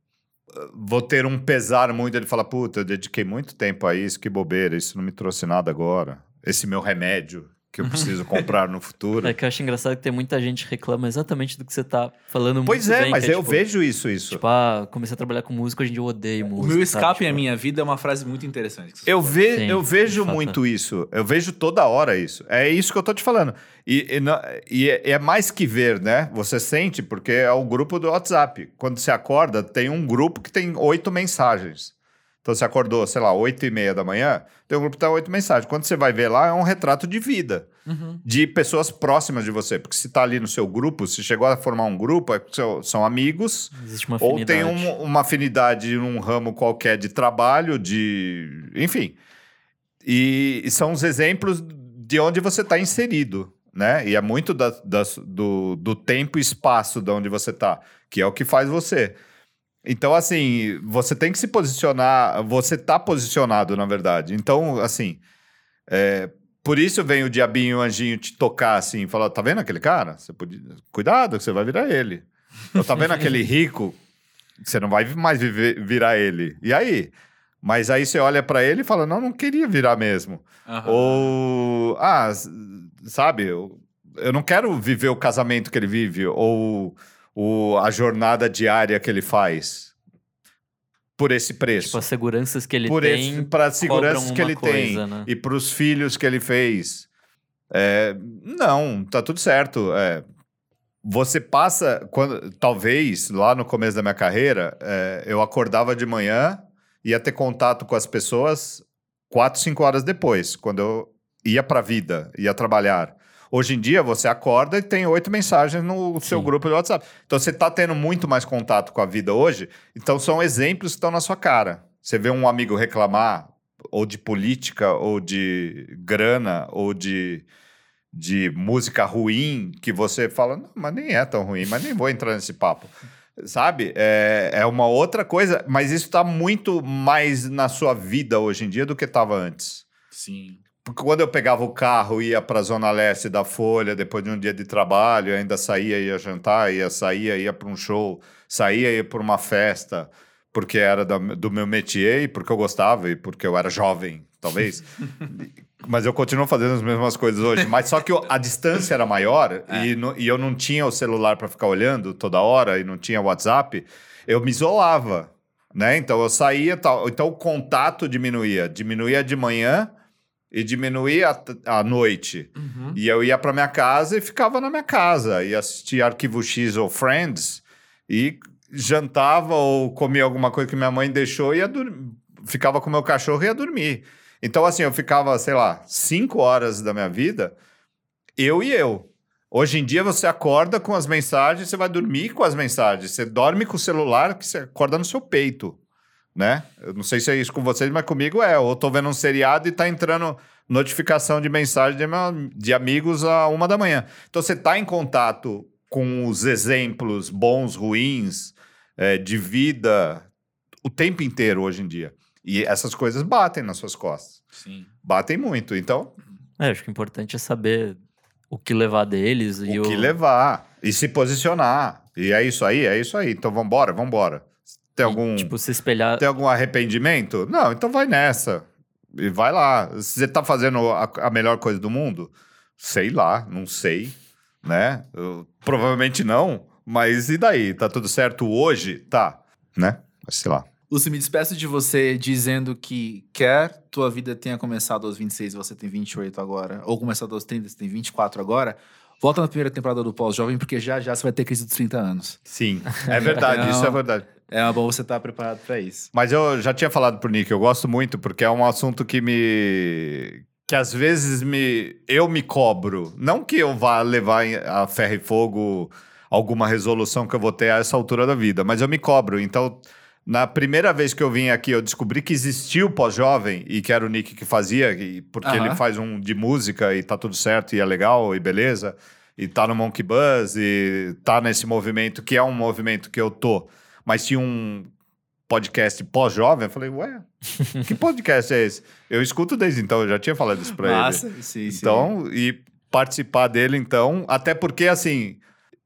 Vou ter um pesar muito de falar, puta, eu dediquei muito tempo a isso, que bobeira, isso não me trouxe nada agora. Esse meu remédio que eu preciso comprar no futuro. É que eu acho engraçado que tem muita gente que reclama exatamente do que você tá falando Pois é, bem, mas é, eu tipo, vejo isso, isso. Tipo, ah, comecei a trabalhar com música, hoje em dia eu odeio música. O meu escape sabe? a tipo, minha vida é uma frase muito interessante. Eu, ve Sim, eu vejo muito isso. Eu vejo toda hora isso. É isso que eu tô te falando. E, e, e é, é mais que ver, né? Você sente, porque é o grupo do WhatsApp. Quando você acorda, tem um grupo que tem oito mensagens. Então você acordou, sei lá, oito e meia da manhã, tem um grupo que tem oito mensagens. Quando você vai ver lá, é um retrato de vida. De pessoas próximas de você. Porque se tá ali no seu grupo, se chegou a formar um grupo, é porque são- amigos, Existe uma ou tem um- uma afinidade num ramo qualquer de trabalho, de. Enfim. E, e são os exemplos de onde você está inserido, né? E é muito da- das- do, do tempo e espaço de onde você está, que é o que faz você. Então, assim, você tem que se posicionar, você tá posicionado, na verdade. Então, assim, é, por isso vem o diabinho, o anjinho te tocar assim, falar, tá vendo aquele cara? Você podia... Cuidado, que você vai virar ele. Ou tá vendo aquele rico? Você não vai mais viver- virar ele. E aí? Mas aí você olha pra ele e fala, não, não queria virar mesmo. Aham. Ou, ah, sabe, eu, eu não quero viver o casamento que ele vive, ou, o a jornada diária que ele faz por esse preço. Tipo, as seguranças que ele por tem. para as seguranças que ele coisa, tem né? e para os filhos que ele fez. É, não, tá tudo certo. É, você passa, quando, talvez lá no começo da minha carreira, é, eu acordava de manhã, ia ter contato com as pessoas quatro, cinco horas depois, quando eu ia para a vida, ia trabalhar. Hoje em dia, você acorda e tem oito mensagens no seu Sim. grupo de WhatsApp. Então, você está tendo muito mais contato com a vida hoje. Então, são exemplos que estão na sua cara. Você vê um amigo reclamar, ou de política, ou de grana, ou de, de música ruim, que você fala, não, mas nem é tão ruim, mas nem vou entrar nesse papo. Sabe? É, é uma outra coisa, mas isso está muito mais na sua vida hoje em dia do que estava antes. Sim. Porque quando eu pegava o carro, ia para a Zona Leste da Folha, depois de um dia de trabalho, ainda saía, ia jantar, ia saía, ia para um show, saía, ia para uma festa, porque era da- do meu métier, e porque eu gostava, e porque eu era jovem, talvez. Mas eu continuo fazendo as mesmas coisas hoje. Mas só que o- a distância era maior e, no- e eu não tinha o celular para ficar olhando toda hora e não tinha WhatsApp, eu me isolava, né? Então eu saía, tal, então o contato diminuía. Diminuía de manhã e diminuir a, a noite. Uhum. E eu ia para minha casa e ficava na minha casa. Ia assistir Arquivo X ou Friends e jantava ou comia alguma coisa que minha mãe deixou e ia dormir. Ficava com meu cachorro e ia dormir. Então, assim, eu ficava, sei lá, cinco horas da minha vida, eu e eu. Hoje em dia você acorda com as mensagens, você vai dormir com as mensagens. Você dorme com o celular que você acorda no seu peito, né? Eu não sei se é isso com vocês, mas comigo é. Ou tô vendo um seriado e tá entrando notificação de mensagem de, meu- de amigos a uma da manhã. Então você tá em contato com os exemplos bons, ruins, eh, de vida o tempo inteiro hoje em dia. E essas coisas batem nas suas costas. Sim. Batem muito. Então, É, acho que o importante é saber o que levar deles e o que levar e se posicionar. E é isso aí, é isso aí. Então vambora, vambora. Tem e, algum, Tipo, se espelhar. tem algum arrependimento? Não, então vai nessa. E vai lá. Você tá fazendo a, a melhor coisa do mundo? Sei lá, não sei, né? Eu- provavelmente não, mas e daí? Tá tudo certo hoje? Tá, né? Mas sei lá. Lúcio, me despeço de você dizendo que quer tua vida tenha começado aos 26 e você tem 28 agora, ou começado aos 30 e você tem 24 agora, volta na primeira temporada do Pós-Jovem, porque já já você vai ter crise dos 30 anos. Sim, é verdade, Não. isso é verdade. É bom você estar preparado pra isso. Mas eu já tinha falado pro Nick, eu gosto muito, porque é um assunto que me. que às vezes me. eu me cobro. Não que eu vá levar a ferro e fogo alguma resolução que eu vou ter a essa altura da vida, mas eu me cobro. Então, na primeira vez que eu vim aqui, eu descobri que existia o pós-jovem e que era o Nick que fazia, e- porque Aham. ele faz um de música e tá tudo certo e é legal e beleza. E tá no Monkey Buzz e tá nesse movimento que é um movimento que eu tô. Mas tinha um podcast pós-jovem, eu falei, ué, que podcast é esse? Eu escuto desde então, eu já tinha falado isso pra ele. Massa, sim, sim. Então, e participar dele, então, até porque, assim,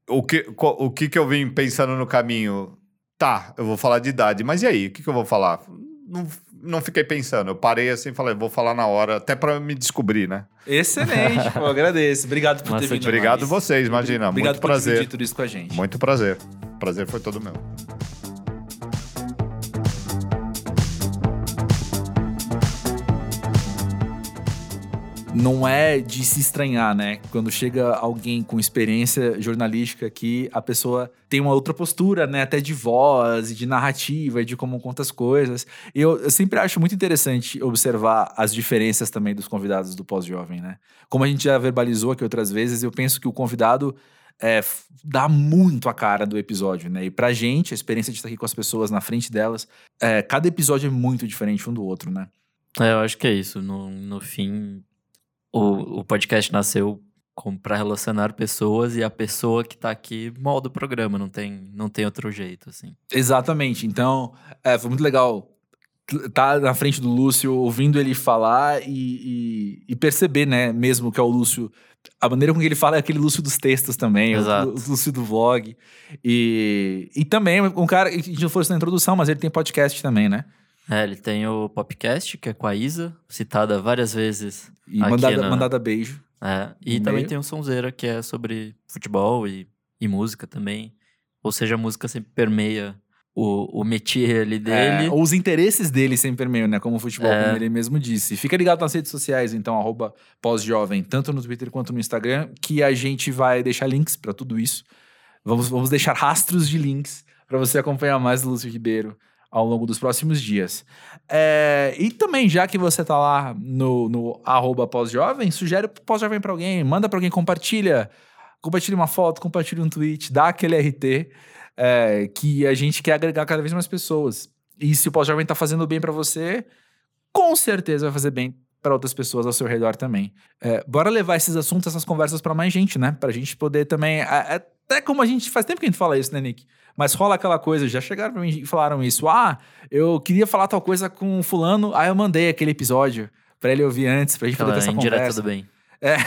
o que, o que que eu vim pensando no caminho? Tá, eu vou falar de idade, mas e aí, o que que eu vou falar? Não, não fiquei pensando, eu parei assim e falei, vou falar na hora, até pra me descobrir, né? Excelente, pô, agradeço. Obrigado por ter Nossa, vindo. Obrigado mais. vocês, imagina, Obrigado muito por prazer. dividir tudo isso com a gente. Muito prazer. Prazer foi todo meu. Não é de se estranhar, né? Quando chega alguém com experiência jornalística que a pessoa tem uma outra postura, né? Até de voz de narrativa de como conta as coisas. Eu, eu sempre acho muito interessante observar as diferenças também dos convidados do pós-jovem, né? Como a gente já verbalizou aqui outras vezes, eu penso que o convidado é, dá muito a cara do episódio, né? E pra gente, a experiência de estar aqui com as pessoas na frente delas, é, cada episódio é muito diferente um do outro, né? É, eu acho que é isso. No, no fim, o, o podcast nasceu para relacionar pessoas e a pessoa que tá aqui molda o programa, não tem, não tem outro jeito, assim. Exatamente. Então, é, foi muito legal estar na frente do Lúcio, ouvindo ele falar e, e- e perceber, né, mesmo que é o Lúcio. A maneira com que ele fala é aquele Lúcio dos textos também, o, Exato. o Lúcio do vlog. E, e também um cara, a gente não falou isso na introdução, mas ele tem podcast também, né? É, ele tem o podcast, que é com a Isa, citada várias vezes. E mandada, na- mandada beijo. É, e também meio. tem o Sonzeira, que é sobre futebol e, e música também. Ou seja, a música sempre permeia o, o métier ali dele. É, os interesses dele sempre permeiam, né? Como o futebol, É. como ele mesmo disse. Fica ligado nas redes sociais, então, arroba pós-jovem, tanto no Twitter quanto no Instagram, que a gente vai deixar links pra tudo isso. Vamos, vamos deixar rastros de links pra você acompanhar mais do Lúcio Ribeiro ao longo dos próximos dias. É, e também, já que você tá lá no, no arroba pós-jovem, sugere pós-jovem pra alguém, manda pra alguém, compartilha. Compartilha uma foto, compartilha um tweet, dá aquele RT é, que a gente quer agregar cada vez mais pessoas. E se o pós-jovem tá fazendo bem pra você, com certeza vai fazer bem para outras pessoas ao seu redor também. É, bora levar esses assuntos, essas conversas pra mais gente, né? Pra gente poder também. Até como a gente. Faz tempo que a gente fala isso, né, Nick? Mas rola aquela coisa, já chegaram pra mim e falaram isso. Ah, eu queria falar tal coisa com fulano, aí eu mandei aquele episódio pra ele ouvir antes, pra gente poder ter essa conversa. do bem. É.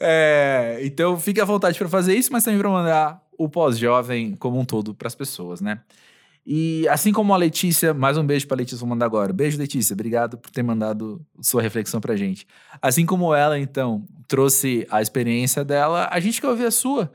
É, então fique à vontade para fazer isso, mas também para mandar o pós-jovem como um todo para as pessoas, né? E assim como a Letícia, mais um beijo para Letícia, vou mandar agora. Beijo, Letícia, obrigado por ter mandado sua reflexão pra gente. Assim como ela, então, trouxe a experiência dela, a gente quer ouvir a sua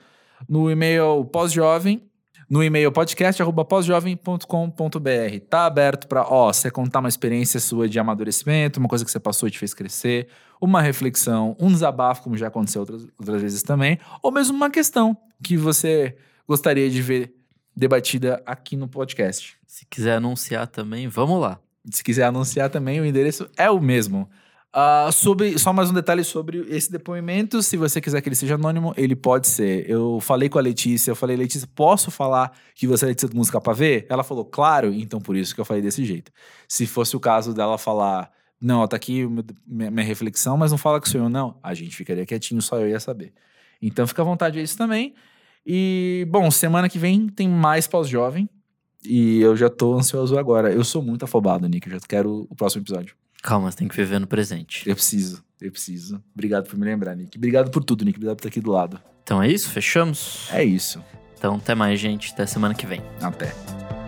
no e-mail pós-jovem no e-mail podcast@posjovem.com.br. Tá aberto para, ó, você contar uma experiência sua de amadurecimento, uma coisa que você passou e te fez crescer, uma reflexão, um desabafo, como já aconteceu outras, outras vezes também, ou mesmo uma questão que você gostaria de ver debatida aqui no podcast. Se quiser anunciar também, vamos lá. Se quiser anunciar também, o endereço é o mesmo. Uh, sobre, só mais um detalhe sobre esse depoimento. Se você quiser que ele seja anônimo, ele pode ser. Eu falei com a Letícia, eu falei, Letícia, posso falar que você é Letícia do Música Pra Ver? Ela falou, claro, então por isso que eu falei desse jeito. Se fosse o caso dela falar, não, ó, tá aqui minha, minha reflexão, mas não fala que sou eu, não, a gente ficaria quietinho, só eu ia saber. Então fica à vontade isso também. E, bom, semana que vem tem mais pós-jovem. E eu já tô ansioso agora. Eu sou muito afobado, Nick. Eu já quero o próximo episódio. Calma, você tem que viver no presente. Eu preciso, eu preciso. Obrigado por me lembrar, Nick. Obrigado por tudo, Nick. Obrigado por estar aqui do lado. Então é isso? Fechamos? É isso. Então até mais, gente. Até semana que vem. Até.